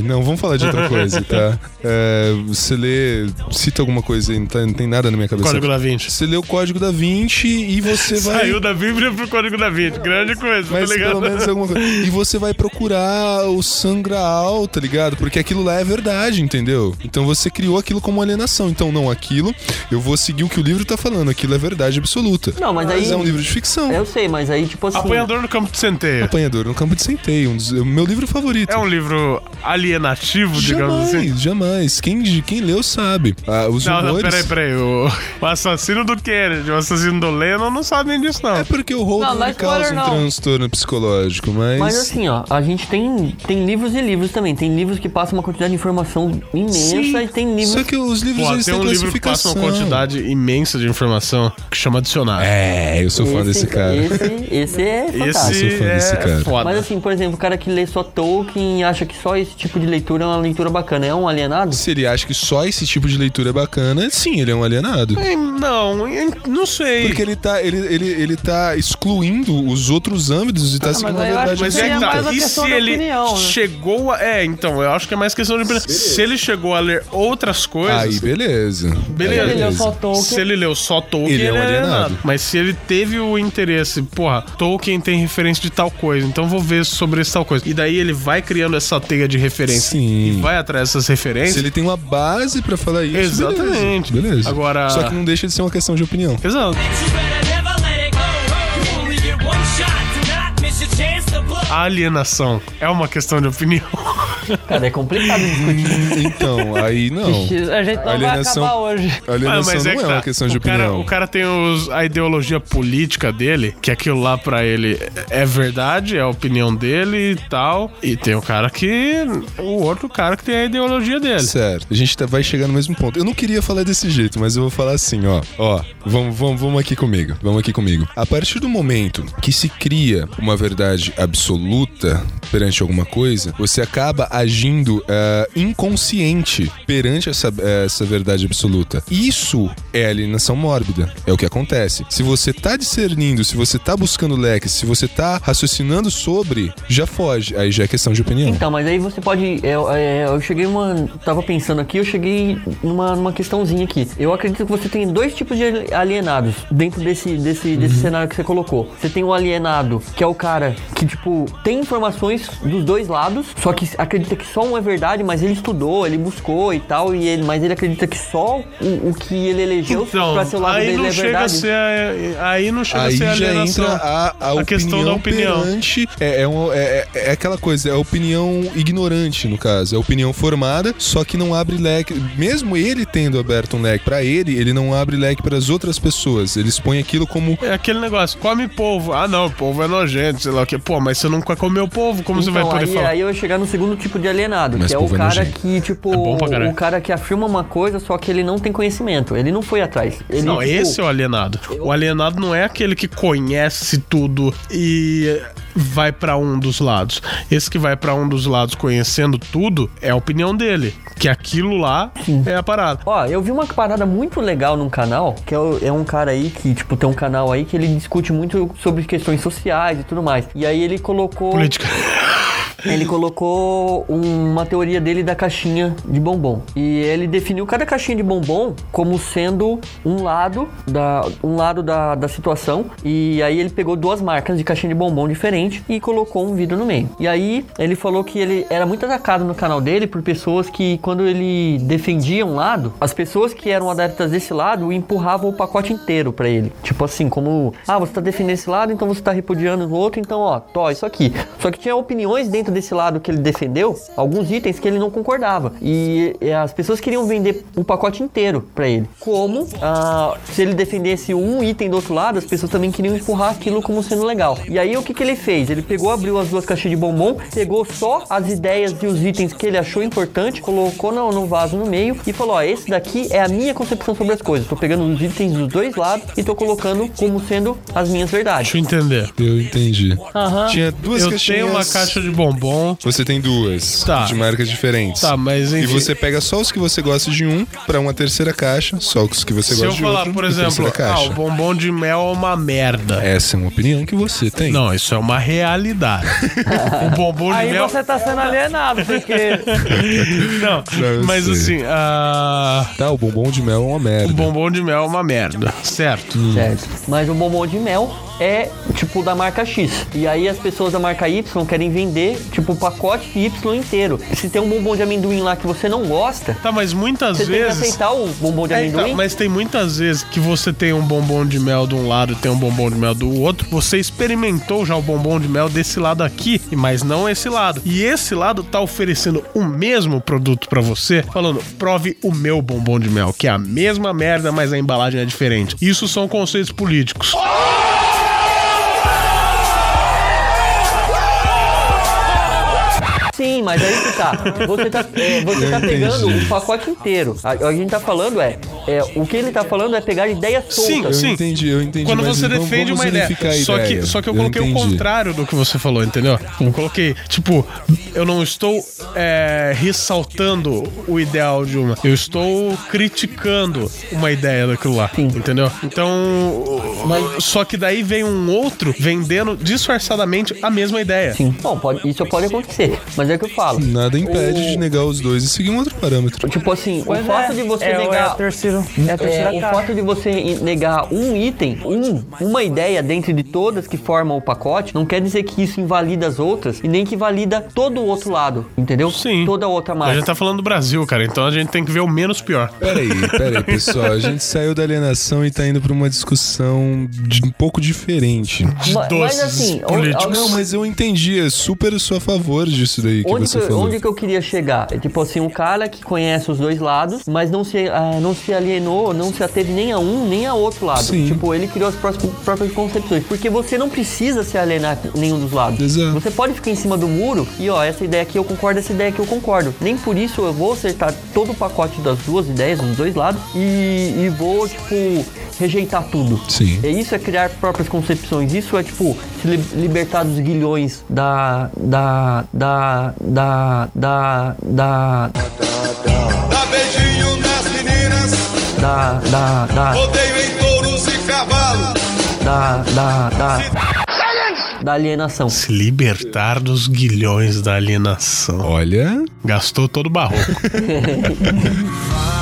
não, vamos falar de outra coisa, tá? É, você lê, cita alguma coisa aí, não, tá- não tem nada na minha cabeça. Código da Vinci. Você lê o Código da Vinci e você vai. Saiu da Bíblia pro Código da Vinci. Grande coisa, Mas tá ligado? pelo menos alguma coisa. E você vai procurar o sangraal, tá ligado? Porque aquilo lá é verdade, entendeu? Então você criou aquilo como alienação. Então, não, aquilo, eu vou seguir o que o livro tá falando. Aquilo é verdade absoluta. Não, mas aí- é um livro de ficção. Eu sei, mas aí, tipo assim. Apanhador no campo de centeio. Apanhador no campo de centeio, um dos, o meu livro favorito. É um livro alienativo, digamos Jamais, assim. jamais. Quem, quem leu sabe. Ah, os Não, não, rumores... peraí, peraí. O, o assassino do Kennedy, o assassino do Lennon não sabem disso, não. É porque o Holden Não, não causa um não. transtorno psicológico, mas... Mas assim, ó, a gente tem, tem livros e livros também. Tem livros que passam uma quantidade de informação imensa Sim, e tem livros. Só que os livros Pô, eles tem têm um livro que passa uma quantidade imensa de informação que chama dicionário. É, eu sou fã Esse- desse cara. Esse, esse é fantástico. Esse sou fã é desse cara. foda. Mas assim, por exemplo, o cara que lê só Tolkien e acha que só esse tipo de leitura é uma leitura bacana, é um alienado? Se ele acha que só esse tipo de leitura é bacana, sim, ele é um alienado. É, Não, eu não sei. Porque ele tá, ele, ele, ele tá excluindo os outros âmbitos e tá seguindo a verdade. Mas é que tá. E se ele opinião, né? chegou a. É, então, eu acho que é mais questão de opinião. Se ele chegou a ler outras coisas. Aí, beleza. Beleza. Aí, Ele leu só Tolkien. Se ele leu só Tolkien, Ele é um alienado. Mas se ele teve o interesse, porra, Tolkien tem referência de tal coisa, então vou ver sobre esse tal coisa. E daí ele vai criando essa teia de referência Sim. e vai atrás dessas referências. Se ele tem uma base pra falar isso, Exatamente. Beleza. beleza. Agora- Só que não deixa de ser uma questão de opinião. Exato. A alienação é uma questão de opinião. Cara, é complicado discutir. Então, aí não. A gente não vai Alienação- acabar hoje. A alienação mas não é, é, tá. uma questão de o cara, opinião. o cara tem os- a ideologia política dele, que aquilo lá pra ele é verdade, é a opinião dele e tal. E tem o cara que. O outro cara que tem a ideologia dele. Certo, a gente tá- vai chegar no mesmo ponto. Eu não queria falar desse jeito, mas eu vou falar assim, ó. Ó, vamos, vamos, vamos aqui comigo. Vamos aqui comigo. A partir do momento que se cria uma verdade absoluta perante alguma coisa, você acaba agindo eh, inconsciente perante essa, eh, essa verdade absoluta. Isso é alienação mórbida. É o que acontece. Se você tá discernindo, se você tá buscando leques, se você tá raciocinando sobre, já foge. Aí já é questão de opinião. Então, mas aí você pode. Eu, é, eu cheguei uma. Tava pensando aqui, eu cheguei numa, numa questãozinha aqui. Eu acredito que você tem dois tipos de alienados dentro desse, desse, desse cenário que você colocou. Você tem o alienado, que é o cara que, tipo, tem informações dos dois lados, só que acredita que só um é verdade, mas ele estudou, ele buscou e tal, e ele, mas ele acredita que só o, o que ele elegeu Então, pra ser o lado aí dele não é chega a verdade. ser. a- Aí não chega Aí a ser já alienação. entra a, a, A questão opinião da opinião. perante. É, é, um- é- é- é aquela coisa, é a opinião ignorante, no caso. É a opinião formada, só que não abre leque. Mesmo ele tendo aberto um leque pra ele, ele não abre leque para as outras pessoas. Ele expõe aquilo como. É aquele negócio, come polvo. Ah, não, polvo é nojento, sei lá o que. Pô, mas você nunca comeu polvo, como você vai Então, poder aí, falar? aí eu ia chegar no segundo tipo de alienado, Mas que é o cara nojento. que, tipo, É o cara que afirma uma coisa, só que ele não tem conhecimento. Ele não foi atrás. Ele, Não, tipo, esse é o alienado. O alienado não é aquele que conhece tudo e vai pra um dos lados. Esse que vai pra um dos lados conhecendo tudo é a opinião dele, que aquilo lá é a parada. Ó, eu vi uma parada muito legal num canal, que é, é um cara aí que, tipo, tem um canal aí que ele discute muito sobre questões sociais e tudo mais. E aí ele colocou. Política. Ele colocou uma teoria dele da caixinha de bombom. E ele definiu cada caixinha de bombom como sendo um lado da, um lado da, da situação. E aí ele pegou duas marcas de caixinha de bombom diferente e colocou um vidro no meio. E aí ele falou que ele era muito atacado no canal dele por pessoas que, quando ele defendia um lado, as pessoas que eram adeptas desse lado empurravam o pacote inteiro pra ele. Tipo assim, como, ah, você tá defendendo esse lado, então você tá repudiando o outro, então ó, tó, isso aqui. Só que tinha opiniões dentro desse lado que ele defendeu, alguns itens que ele não concordava. E, e as pessoas queriam vender o pacote inteiro pra ele. Como ah, se ele defendesse um item do outro lado, as pessoas também queriam empurrar aquilo como sendo legal. E aí o que, que ele fez? Ele pegou, abriu as duas caixinhas de bombom, pegou só as ideias e os itens que ele achou importante, colocou no, no vaso no meio e falou: Ó, esse daqui é a minha concepção sobre as coisas. Tô pegando os itens dos dois lados e tô colocando como sendo as minhas verdades. Deixa eu entender. Eu entendi. Aham. Tinha duas eu caixinhas. tenho uma caixa de bombom. Você tem duas. Tá. De marcas diferentes. Tá, mas E enfim. você pega só os que você gosta de um pra uma terceira caixa, só os que você Se eu gosta de falar, outro. por na exemplo, terceira ah, caixa. o bombom de mel é uma merda. Essa é uma opinião que você tem. Não, isso é uma realidade. o bombom de Aí mel. você tá sendo alienado, porque Não, Não, eu mas sei. assim, ah, Tá, o bombom de mel é uma merda. o bombom de mel é uma merda, certo? Certo. Mas o bombom de mel é tipo da marca X. E aí as pessoas da marca Y querem vender tipo o pacote Y inteiro. Se tem um bombom de amendoim lá que você não gosta, Tá, mas muitas você tem que vezes. aceitar o bombom de É, amendoim. mas tem muitas vezes que você tem um bombom de mel de um lado e tem um bombom de mel do outro. Você experimentou já o bombom de mel desse lado aqui, mas não esse lado. E esse lado tá oferecendo o mesmo produto pra você, falando: prove o meu bombom de mel, que é a mesma merda, mas a embalagem é diferente. Isso são conceitos políticos. Sim, Sim, mas aí que tá. Você tá, é, você Eu tá pegando o pacote inteiro. A, a gente tá falando é, é. O que ele tá falando é pegar ideias Sim, soltas. Eu sim. entendi, eu entendi. Quando mas você então defende uma ideia. Só ideia. que, só que eu coloquei o entendi. contrário do que você falou, entendeu? Eu coloquei, tipo, eu não estou é, ressaltando o ideal de uma. Eu estou criticando uma ideia daquilo lá. Entendeu? Então. Só que daí vem um outro vendendo disfarçadamente a mesma ideia. Sim. Bom, pode, isso pode acontecer. Mas é o que eu falo. Nada impede O- de negar os dois e seguir um outro parâmetro. Tipo assim, Pois o fato é, de você é, negar. É a terceira, é a terceira É, o fato de você negar um item, um, uma ideia dentro de todas que formam o pacote, não quer dizer que isso invalida as outras e nem que valida todo o outro lado, entendeu? Sim. Toda a outra A marca. gente tá falando do Brasil, cara, então a gente tem que ver o menos pior. Peraí, peraí, pessoal. A gente saiu da alienação e tá indo pra uma discussão de um pouco diferente. Ma- mas doces assim, políticos. Não, mas eu entendi. Eu super sou a favor disso daí que Onde que, falou. onde que eu queria chegar? É tipo assim, um cara que conhece os dois lados, mas não se, ah, não se alienou, não se ateve nem a um, nem a outro lado. Sim. Tipo, ele criou as próprias, concepções. Porque você não precisa se alienar nenhum dos lados. Exato. Você pode ficar em cima do muro e, ó, essa ideia aqui eu concordo, essa ideia aqui eu concordo. Nem por isso eu vou acertar todo o pacote das duas ideias, dos dois lados, e, e vou, tipo, rejeitar tudo. Sim. É isso é criar próprias concepções. Isso é tipo se li- libertar dos guilhões da da da da da da Dá beijinho nas meninas, da da da odeio em touros e cavalos. da da da da alienação. Se libertar dos guilhões da alienação. Olha, Gastou todo o barroco.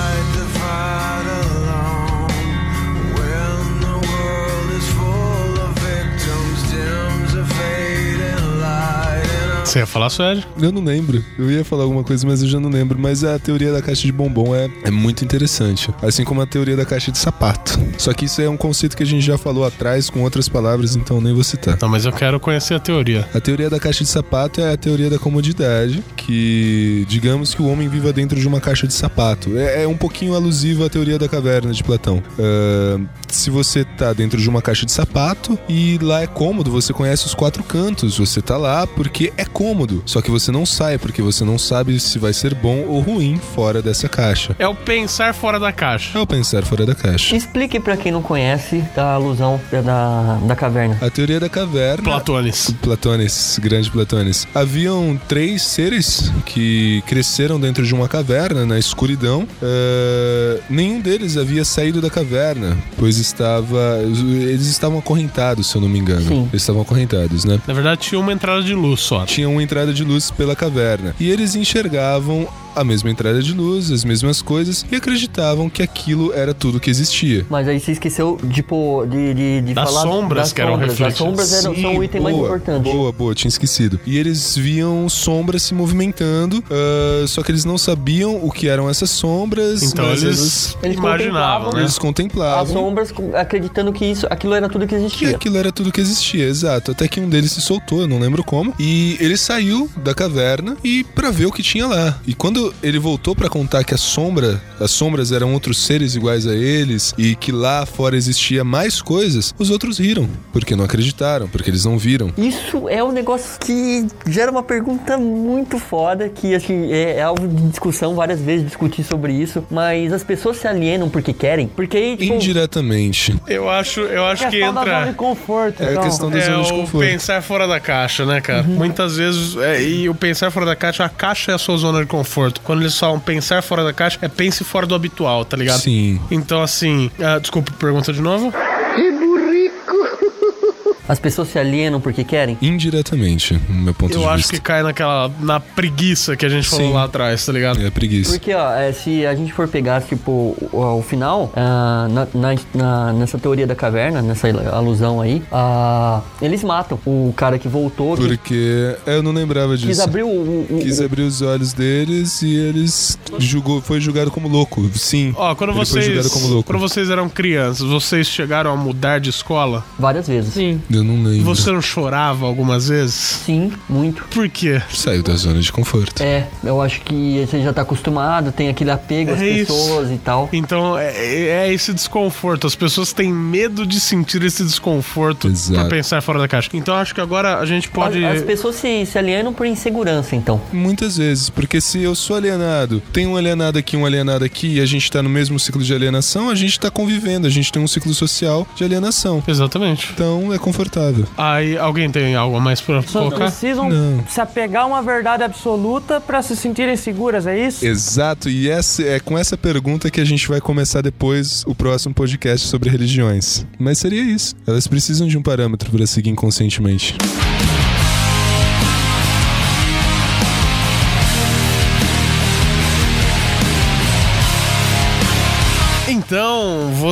Você ia falar, Suede? eu não lembro. Eu ia falar alguma coisa, mas eu já não lembro. Mas a teoria da caixa de bombom é, é muito interessante. Assim como a teoria da caixa de sapato. Só que isso é um conceito que a gente já falou atrás com outras palavras, então nem vou citar. Não, mas eu quero conhecer a teoria. A teoria da caixa de sapato é a teoria da comodidade, que digamos que o homem viva dentro de uma caixa de sapato. É, é um pouquinho alusivo à teoria da caverna de Platão. Ah, se você tá dentro de uma caixa de sapato e lá é cômodo, você conhece os quatro cantos, você tá lá porque é cômodo. Só que você não sai porque você não sabe se vai ser bom ou ruim fora dessa caixa. É o pensar fora da caixa. É o pensar fora da caixa. Explique pra quem não conhece a alusão da, da caverna. A teoria da caverna. Platones. Platones, grande Platones. Haviam três seres que cresceram dentro de uma caverna, na escuridão. Eh, nenhum deles havia saído da caverna, pois estava. Eles estavam acorrentados, se eu não me engano. Sim. Eles estavam acorrentados, né? Na verdade, tinha uma entrada de luz só. Tinha uma entrada de luz pela caverna. E eles enxergavam a mesma entrada de luz, as mesmas coisas, e acreditavam que aquilo era tudo que existia. Mas aí você esqueceu tipo, de, de, de Das falar sombras das que eram sombras. As refletidas. sombras eram, são o item mais boa, importante. Boa, boa, tinha esquecido. E eles viam sombras se movimentando, ah, só que eles não sabiam o que eram essas sombras. Então mas eles, Eles imaginavam, né? eles As contemplavam. sombras com- acreditando que isso, aquilo era tudo que Que existia. aquilo era tudo que existia, exato. Até que um deles se soltou, eu não lembro como. E ele saiu da caverna e para ver o que tinha lá. E quando ele voltou para contar que a sombra, as sombras eram outros seres iguais a eles e que lá fora existia mais coisas, os outros riram, porque não acreditaram, porque eles não viram. Isso é um negócio que gera uma pergunta muito foda, que assim, é, é alvo de discussão várias vezes, discutir sobre isso, mas as pessoas se alienam porque querem, porque tipo, Indiretamente. Eu acho, eu acho que questão da zona de entra. conforto. É a então. questão da É zona de o conforto. pensar fora da caixa, né, cara? Muitas vezes, é, e o pensar fora da caixa, a caixa é a sua zona de conforto. Quando eles falam pensar fora da caixa, é pense fora do habitual, tá ligado? Sim. Então, assim, ah, desculpa, pergunta de novo. As pessoas se alienam porque querem. Indiretamente, no meu ponto Eu de acho vista. que cai naquela. na preguiça que a gente falou Sim. lá atrás, tá ligado? É preguiça. Porque, ó, é, se a gente for pegar, tipo, o, o final, ah, na, na- na- nessa teoria da caverna, nessa alusão aí, ah, eles matam o cara que voltou, que Porque é, eu não lembrava disso. quis abrir o... o- o- Quis abrir os olhos deles e eles julgou, foi julgado como louco. Sim. Ó, quando ele foi vocês. julgado como louco. Quando vocês eram crianças, vocês chegaram a mudar de escola? várias vezes. Sim. Eu Eu não lembro. Você não chorava algumas vezes? Sim, muito. Por quê? Saiu da zona de conforto. É, eu acho que você já tá acostumado, tem aquele apego às É isso. pessoas e tal. Então é, é esse desconforto. As pessoas têm medo de sentir esse desconforto Exato. por pensar fora da caixa. Então acho que agora a gente pode. As, as pessoas se, se alienam por insegurança, então. Muitas vezes, porque se eu sou alienado, tem um alienado aqui, um alienado aqui, e a gente tá no mesmo ciclo de alienação, a gente tá convivendo, a gente tem um ciclo social de alienação. Exatamente. Então é confortável. Aí alguém tem algo a mais pra Só colocar? precisam Não. se apegar a uma verdade absoluta pra se sentirem seguras, é isso? Exato, e essa, é com essa pergunta que a gente vai começar depois o próximo podcast sobre religiões. Mas seria isso. Elas precisam de um parâmetro para seguir inconscientemente.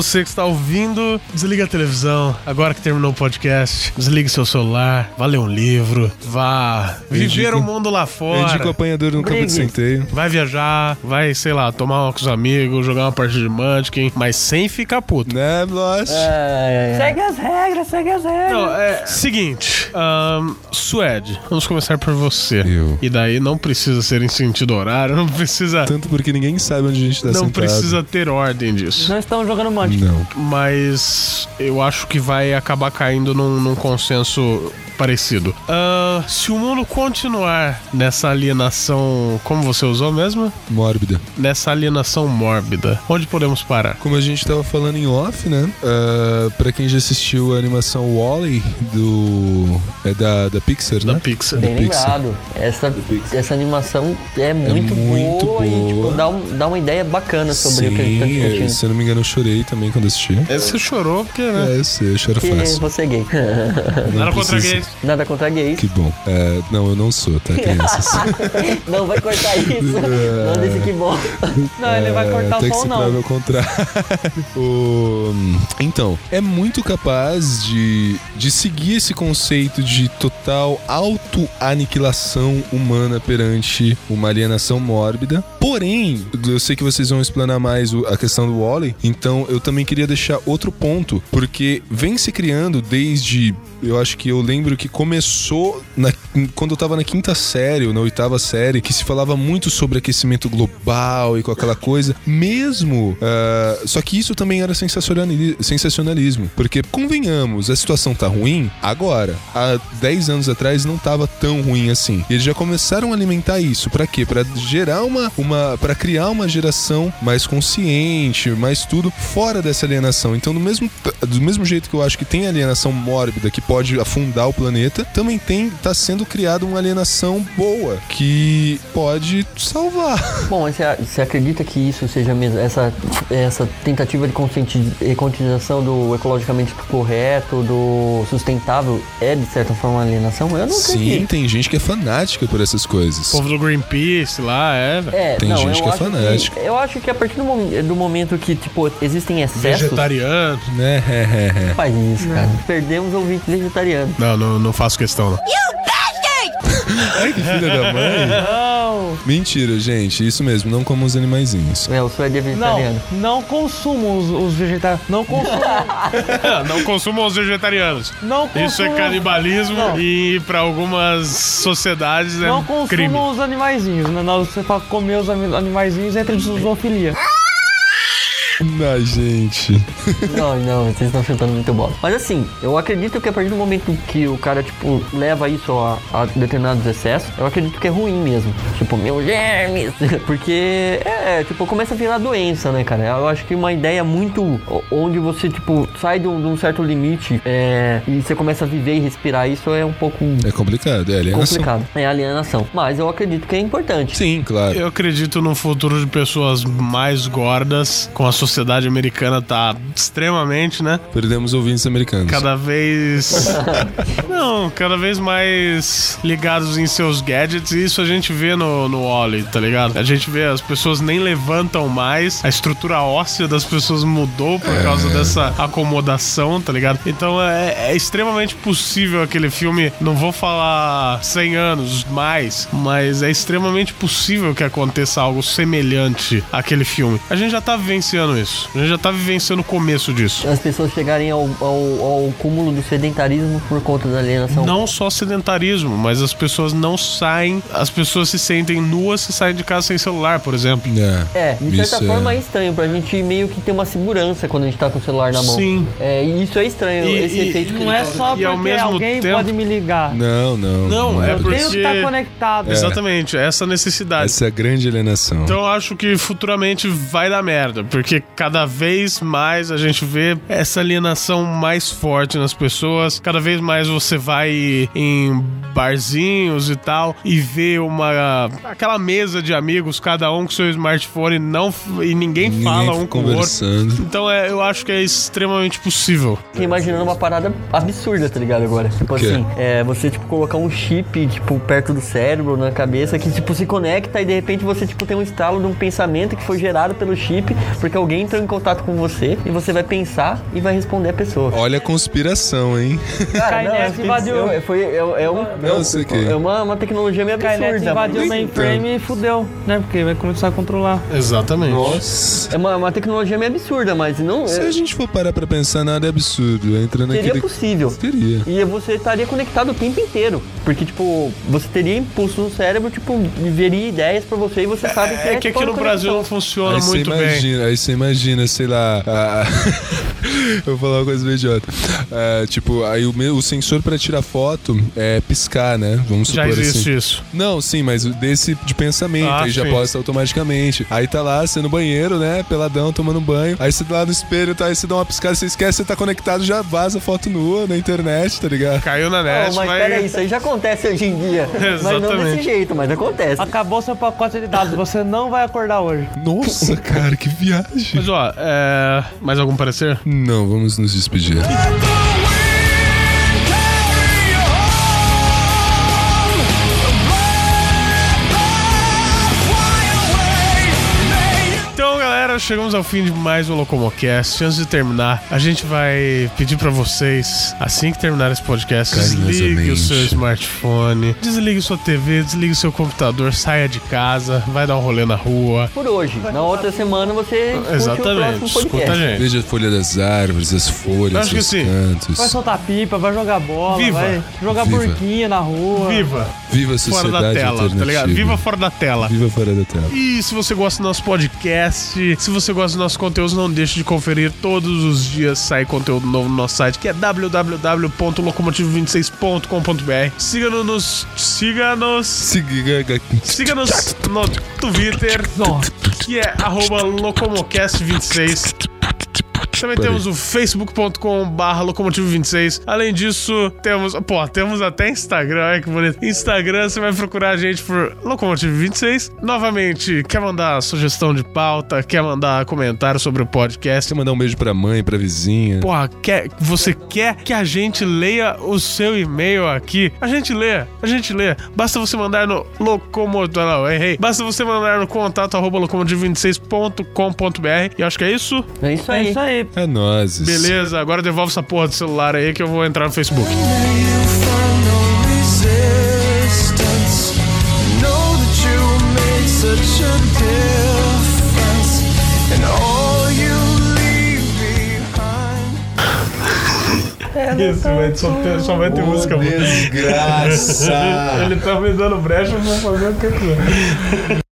Você que está ouvindo, desliga a televisão. Agora que terminou o podcast, desligue seu celular, vá ler um livro, vá viver indico- o mundo lá fora. indico o apanhador no campo de centeio. Vai viajar, vai, sei lá, tomar uma com os amigos, jogar uma partida de Munchkin, mas sem ficar puto. Né, Bloch? É, Segue as regras, segue as regras. Não, é seguinte, ahn, Suede, vamos começar por você. Eu. E daí não precisa ser em sentido horário, não precisa, Tanto porque ninguém sabe onde a gente tá não sentado. precisa ter ordem disso. Nós estamos jogando Munchkin. Não. Mas eu acho que vai acabar caindo num, num consenso parecido. Ah, se o mundo continuar nessa alienação, como você usou mesmo? Mórbida. Nessa alienação mórbida, onde podemos parar? Como a gente tava falando em off, né? Uh, pra quem já assistiu a animação Wall-E do... É da, da Pixar, Da né? Pixar. Bem Pixar. lembrado. Essa, essa animação é muito, muito boa, e boa. tipo, dá, um- dá uma ideia bacana sobre o que a gente tá Sim, discutindo. se eu não me engano, eu chorei também quando assisti. Esse você chorou porque, né? É, eu sei, eu choro fácil. você é gay. Não Nada contra gays. Nada contra gays. Que bom. É, não, eu não sou, tá, crianças? Não vai cortar isso. Não desse que bom. Não, ele vai cortar É, tem o que som, não. ao contrário. O- Então, é muito capaz de, de seguir esse conceito de total auto-aniquilação humana perante uma alienação mórbida. Porém, eu sei que vocês vão explanar mais a questão do Wally, então eu também queria deixar outro ponto, porque vem se criando desde. Eu acho que eu lembro que começou na- quando eu tava na quinta série ou na oitava série, que se falava muito sobre aquecimento global e com aquela coisa. Mesmo. ah, só que isso também era sensacionali- sensacionalismo. Porque, convenhamos, a situação tá ruim agora. Há 10 anos atrás não tava tão ruim assim. E eles já começaram a alimentar isso. Pra quê? Pra gerar uma. uma para criar uma geração mais consciente, mais tudo, fora dessa alienação. Então, do mesmo, do mesmo jeito que eu acho que tem alienação mórbida que pode afundar o planeta, também tem. tá sendo criada uma alienação boa que pode salvar. Bom, mas você, você acredita que isso seja mesmo, essa, essa tentativa de eh, conscientização do ecologicamente correto, do sustentável, é de certa forma uma alienação? Eu não Sim, acredito. tem gente que é fanática por essas coisas. O povo do Greenpeace lá, é. É, Tem não, gente que é fanática. eu acho que a partir do, mom- do momento que, tipo, existem excessos... Vegetariano. Né? É, é, é. Faz isso, cara. Perdemos ouvintes vegetarianos. Não, não, não faço questão, não. Ai, que filha da mãe. Não, Mentira, gente. Isso mesmo, não como os animaizinhos. É, o Suede é vegetariano. não, não consumam os, os vegetais. Não consumam. não consumam os vegetarianos. Não Isso é consumam- canibalismo Não. e pra algumas sociedades é Não consumam crime. os animaizinhos, né? Não, Você fala comer os ami- animaizinhos entra em zoofilia. Ai, gente. Não, não, vocês estão chutando muito bola. Mas assim, eu acredito que a partir do momento que o cara, tipo, leva isso a, a determinados excessos, eu acredito que é ruim mesmo. Tipo, meu germes. Porque, é, tipo, começa a virar doença, né, cara? Eu acho que uma ideia muito onde você, tipo, sai de um, de um certo limite é, e você começa a viver e respirar isso é um pouco É complicado, é alienação. complicado. É alienação. Mas eu acredito que é importante. Sim, claro. Eu acredito num futuro de pessoas mais gordas, com a sociedade americana tá extremamente, né? Perdemos ouvintes americanos. Cada vez. Não, cada vez mais ligados em seus gadgets. E isso a gente vê no, no Wally, tá ligado? A gente vê, as pessoas nem levantam mais. A estrutura óssea das pessoas mudou por causa dessa acomodação, tá ligado? Então é, é extremamente possível aquele filme. Não vou falar 100 anos mais, mas é extremamente possível que aconteça algo semelhante àquele filme. A gente já tá vivenciando isso. A gente já tá vivenciando o começo disso. As pessoas chegarem ao, ao, ao cúmulo do sedentarismo por conta da alienação. Não só sedentarismo, mas as pessoas não saem, as pessoas se sentem nuas se saem de casa sem celular, por exemplo. É, de certa Isso forma é- é estranho pra gente meio que ter uma segurança quando a gente tá com o celular na mão. Sim. É, e isso é estranho, E- esse e- efeito que Não é só ao porque mesmo alguém tempo- pode me ligar. Não, não. Não, é Eu porque... tenho que estar conectado. Exatamente, essa necessidade. Essa é a grande alienação. Então eu acho que futuramente vai dar merda, porque cada vez mais a gente vê essa alienação mais forte nas pessoas, cada vez mais você vai em barzinhos e tal e vê uma aquela mesa de amigos, cada um com seu smartphone não e ninguém, Ninguém fala um com o outro. conversando. Então é, eu acho que é extremamente possível. Imaginando uma parada absurda, tá ligado? Agora. Tipo quê? assim, é, você, tipo, colocar um chip, tipo, perto do cérebro, na cabeça, que, tipo, se conecta e de repente você, tipo, tem um estalo de um pensamento que foi gerado pelo chip, porque alguém entrou em contato com você e você vai pensar e vai responder a pessoa. Olha a conspiração, hein? Cara, não, Skynet é, invadiu. é, foi, é, é um, Não sei o quê. é uma, uma tecnologia meio Skynet absurda. invadiu o mainframe e fudeu, né? Porque vai começar a controlar. Exatamente. Nossa. É uma, uma tecnologia meio absurda, mas não. Se a gente for parar pra pensar, nada é absurdo. Entra Seria naquele... possível. Teria. E você estaria conectado o tempo inteiro. Porque, tipo, você teria impulso no cérebro, tipo, veria ideias pra você e você sabe que É que aqui no Brasil não funciona Aí muito bem. imagina, aí você imagina, sei lá. a- Eu vou falar uma coisa meio idiota. Ah, tipo, aí o, meu, o sensor pra tirar foto é piscar, né? Vamos Já supor existe assim. isso. Não, sim, mas desse de pensamento, Ah, aí já sim. posta automaticamente. Aí tá lá, você no banheiro, né? Peladão, tomando banho. Aí você tá lá no espelho, tá? Aí você dá uma piscada, você esquece, você tá conectado, já vaza foto nua na internet, tá ligado? Caiu na net, Não, mas peraí, isso aí já acontece hoje em dia. Mas não Exatamente. desse jeito, mas acontece. Acabou seu pacote de dados, você não vai acordar hoje. Nossa, cara, que viagem. Mas ó, é... mais algum parecer? Não, vamos nos despedir. Galera, chegamos ao fim de mais um Locomocast. Antes de terminar, a gente vai pedir pra vocês, assim que terminar esse podcast, desligue o seu smartphone, desligue sua TV, desligue seu computador, saia de casa, vai dar um rolê na rua. Por hoje. Na outra semana você o Exatamente, escuta a gente. Veja a folha das árvores, as folhas, Acho que os sim. cantos. Vai soltar pipa, vai jogar bola, Viva. vai jogar Viva. burquinha na rua. Viva! Viva a Fora sociedade da tela, tá ligado? alternativa. Viva fora da tela. Viva fora da tela. E se você gosta do nosso podcast, se você gosta dos nossos conteúdos, não deixe de conferir todos os dias sai conteúdo novo no nosso site, que é www.locomotivo26.com.br. Siga-nos, siga-nos, Siga. siga-nos no Twitter, que é arroba locomocast26. Também temos o facebook.com barra locomotivo26. Além disso, temos, pô, temos até Instagram, olha que bonito. Instagram, você vai procurar a gente por locomotivo26. Novamente, quer mandar sugestão de pauta, quer mandar comentário sobre o podcast. Quer mandar um beijo pra mãe, pra vizinha? Porra, quer, você quer que a gente leia o seu e-mail aqui? A gente lê, a gente lê. Basta você mandar no locomotivo, não, errei. Basta você mandar no contato arroba locomotivo26.com.br. E acho que é isso. É isso É aí. isso aí. É nozes. Beleza, agora devolve essa porra do celular aí que eu vou entrar no Facebook. Isso, vai, só, ter- só vai ter música boa. Desgraça. Ele tá me dando brecha, eu vou fazer o que eu quiser.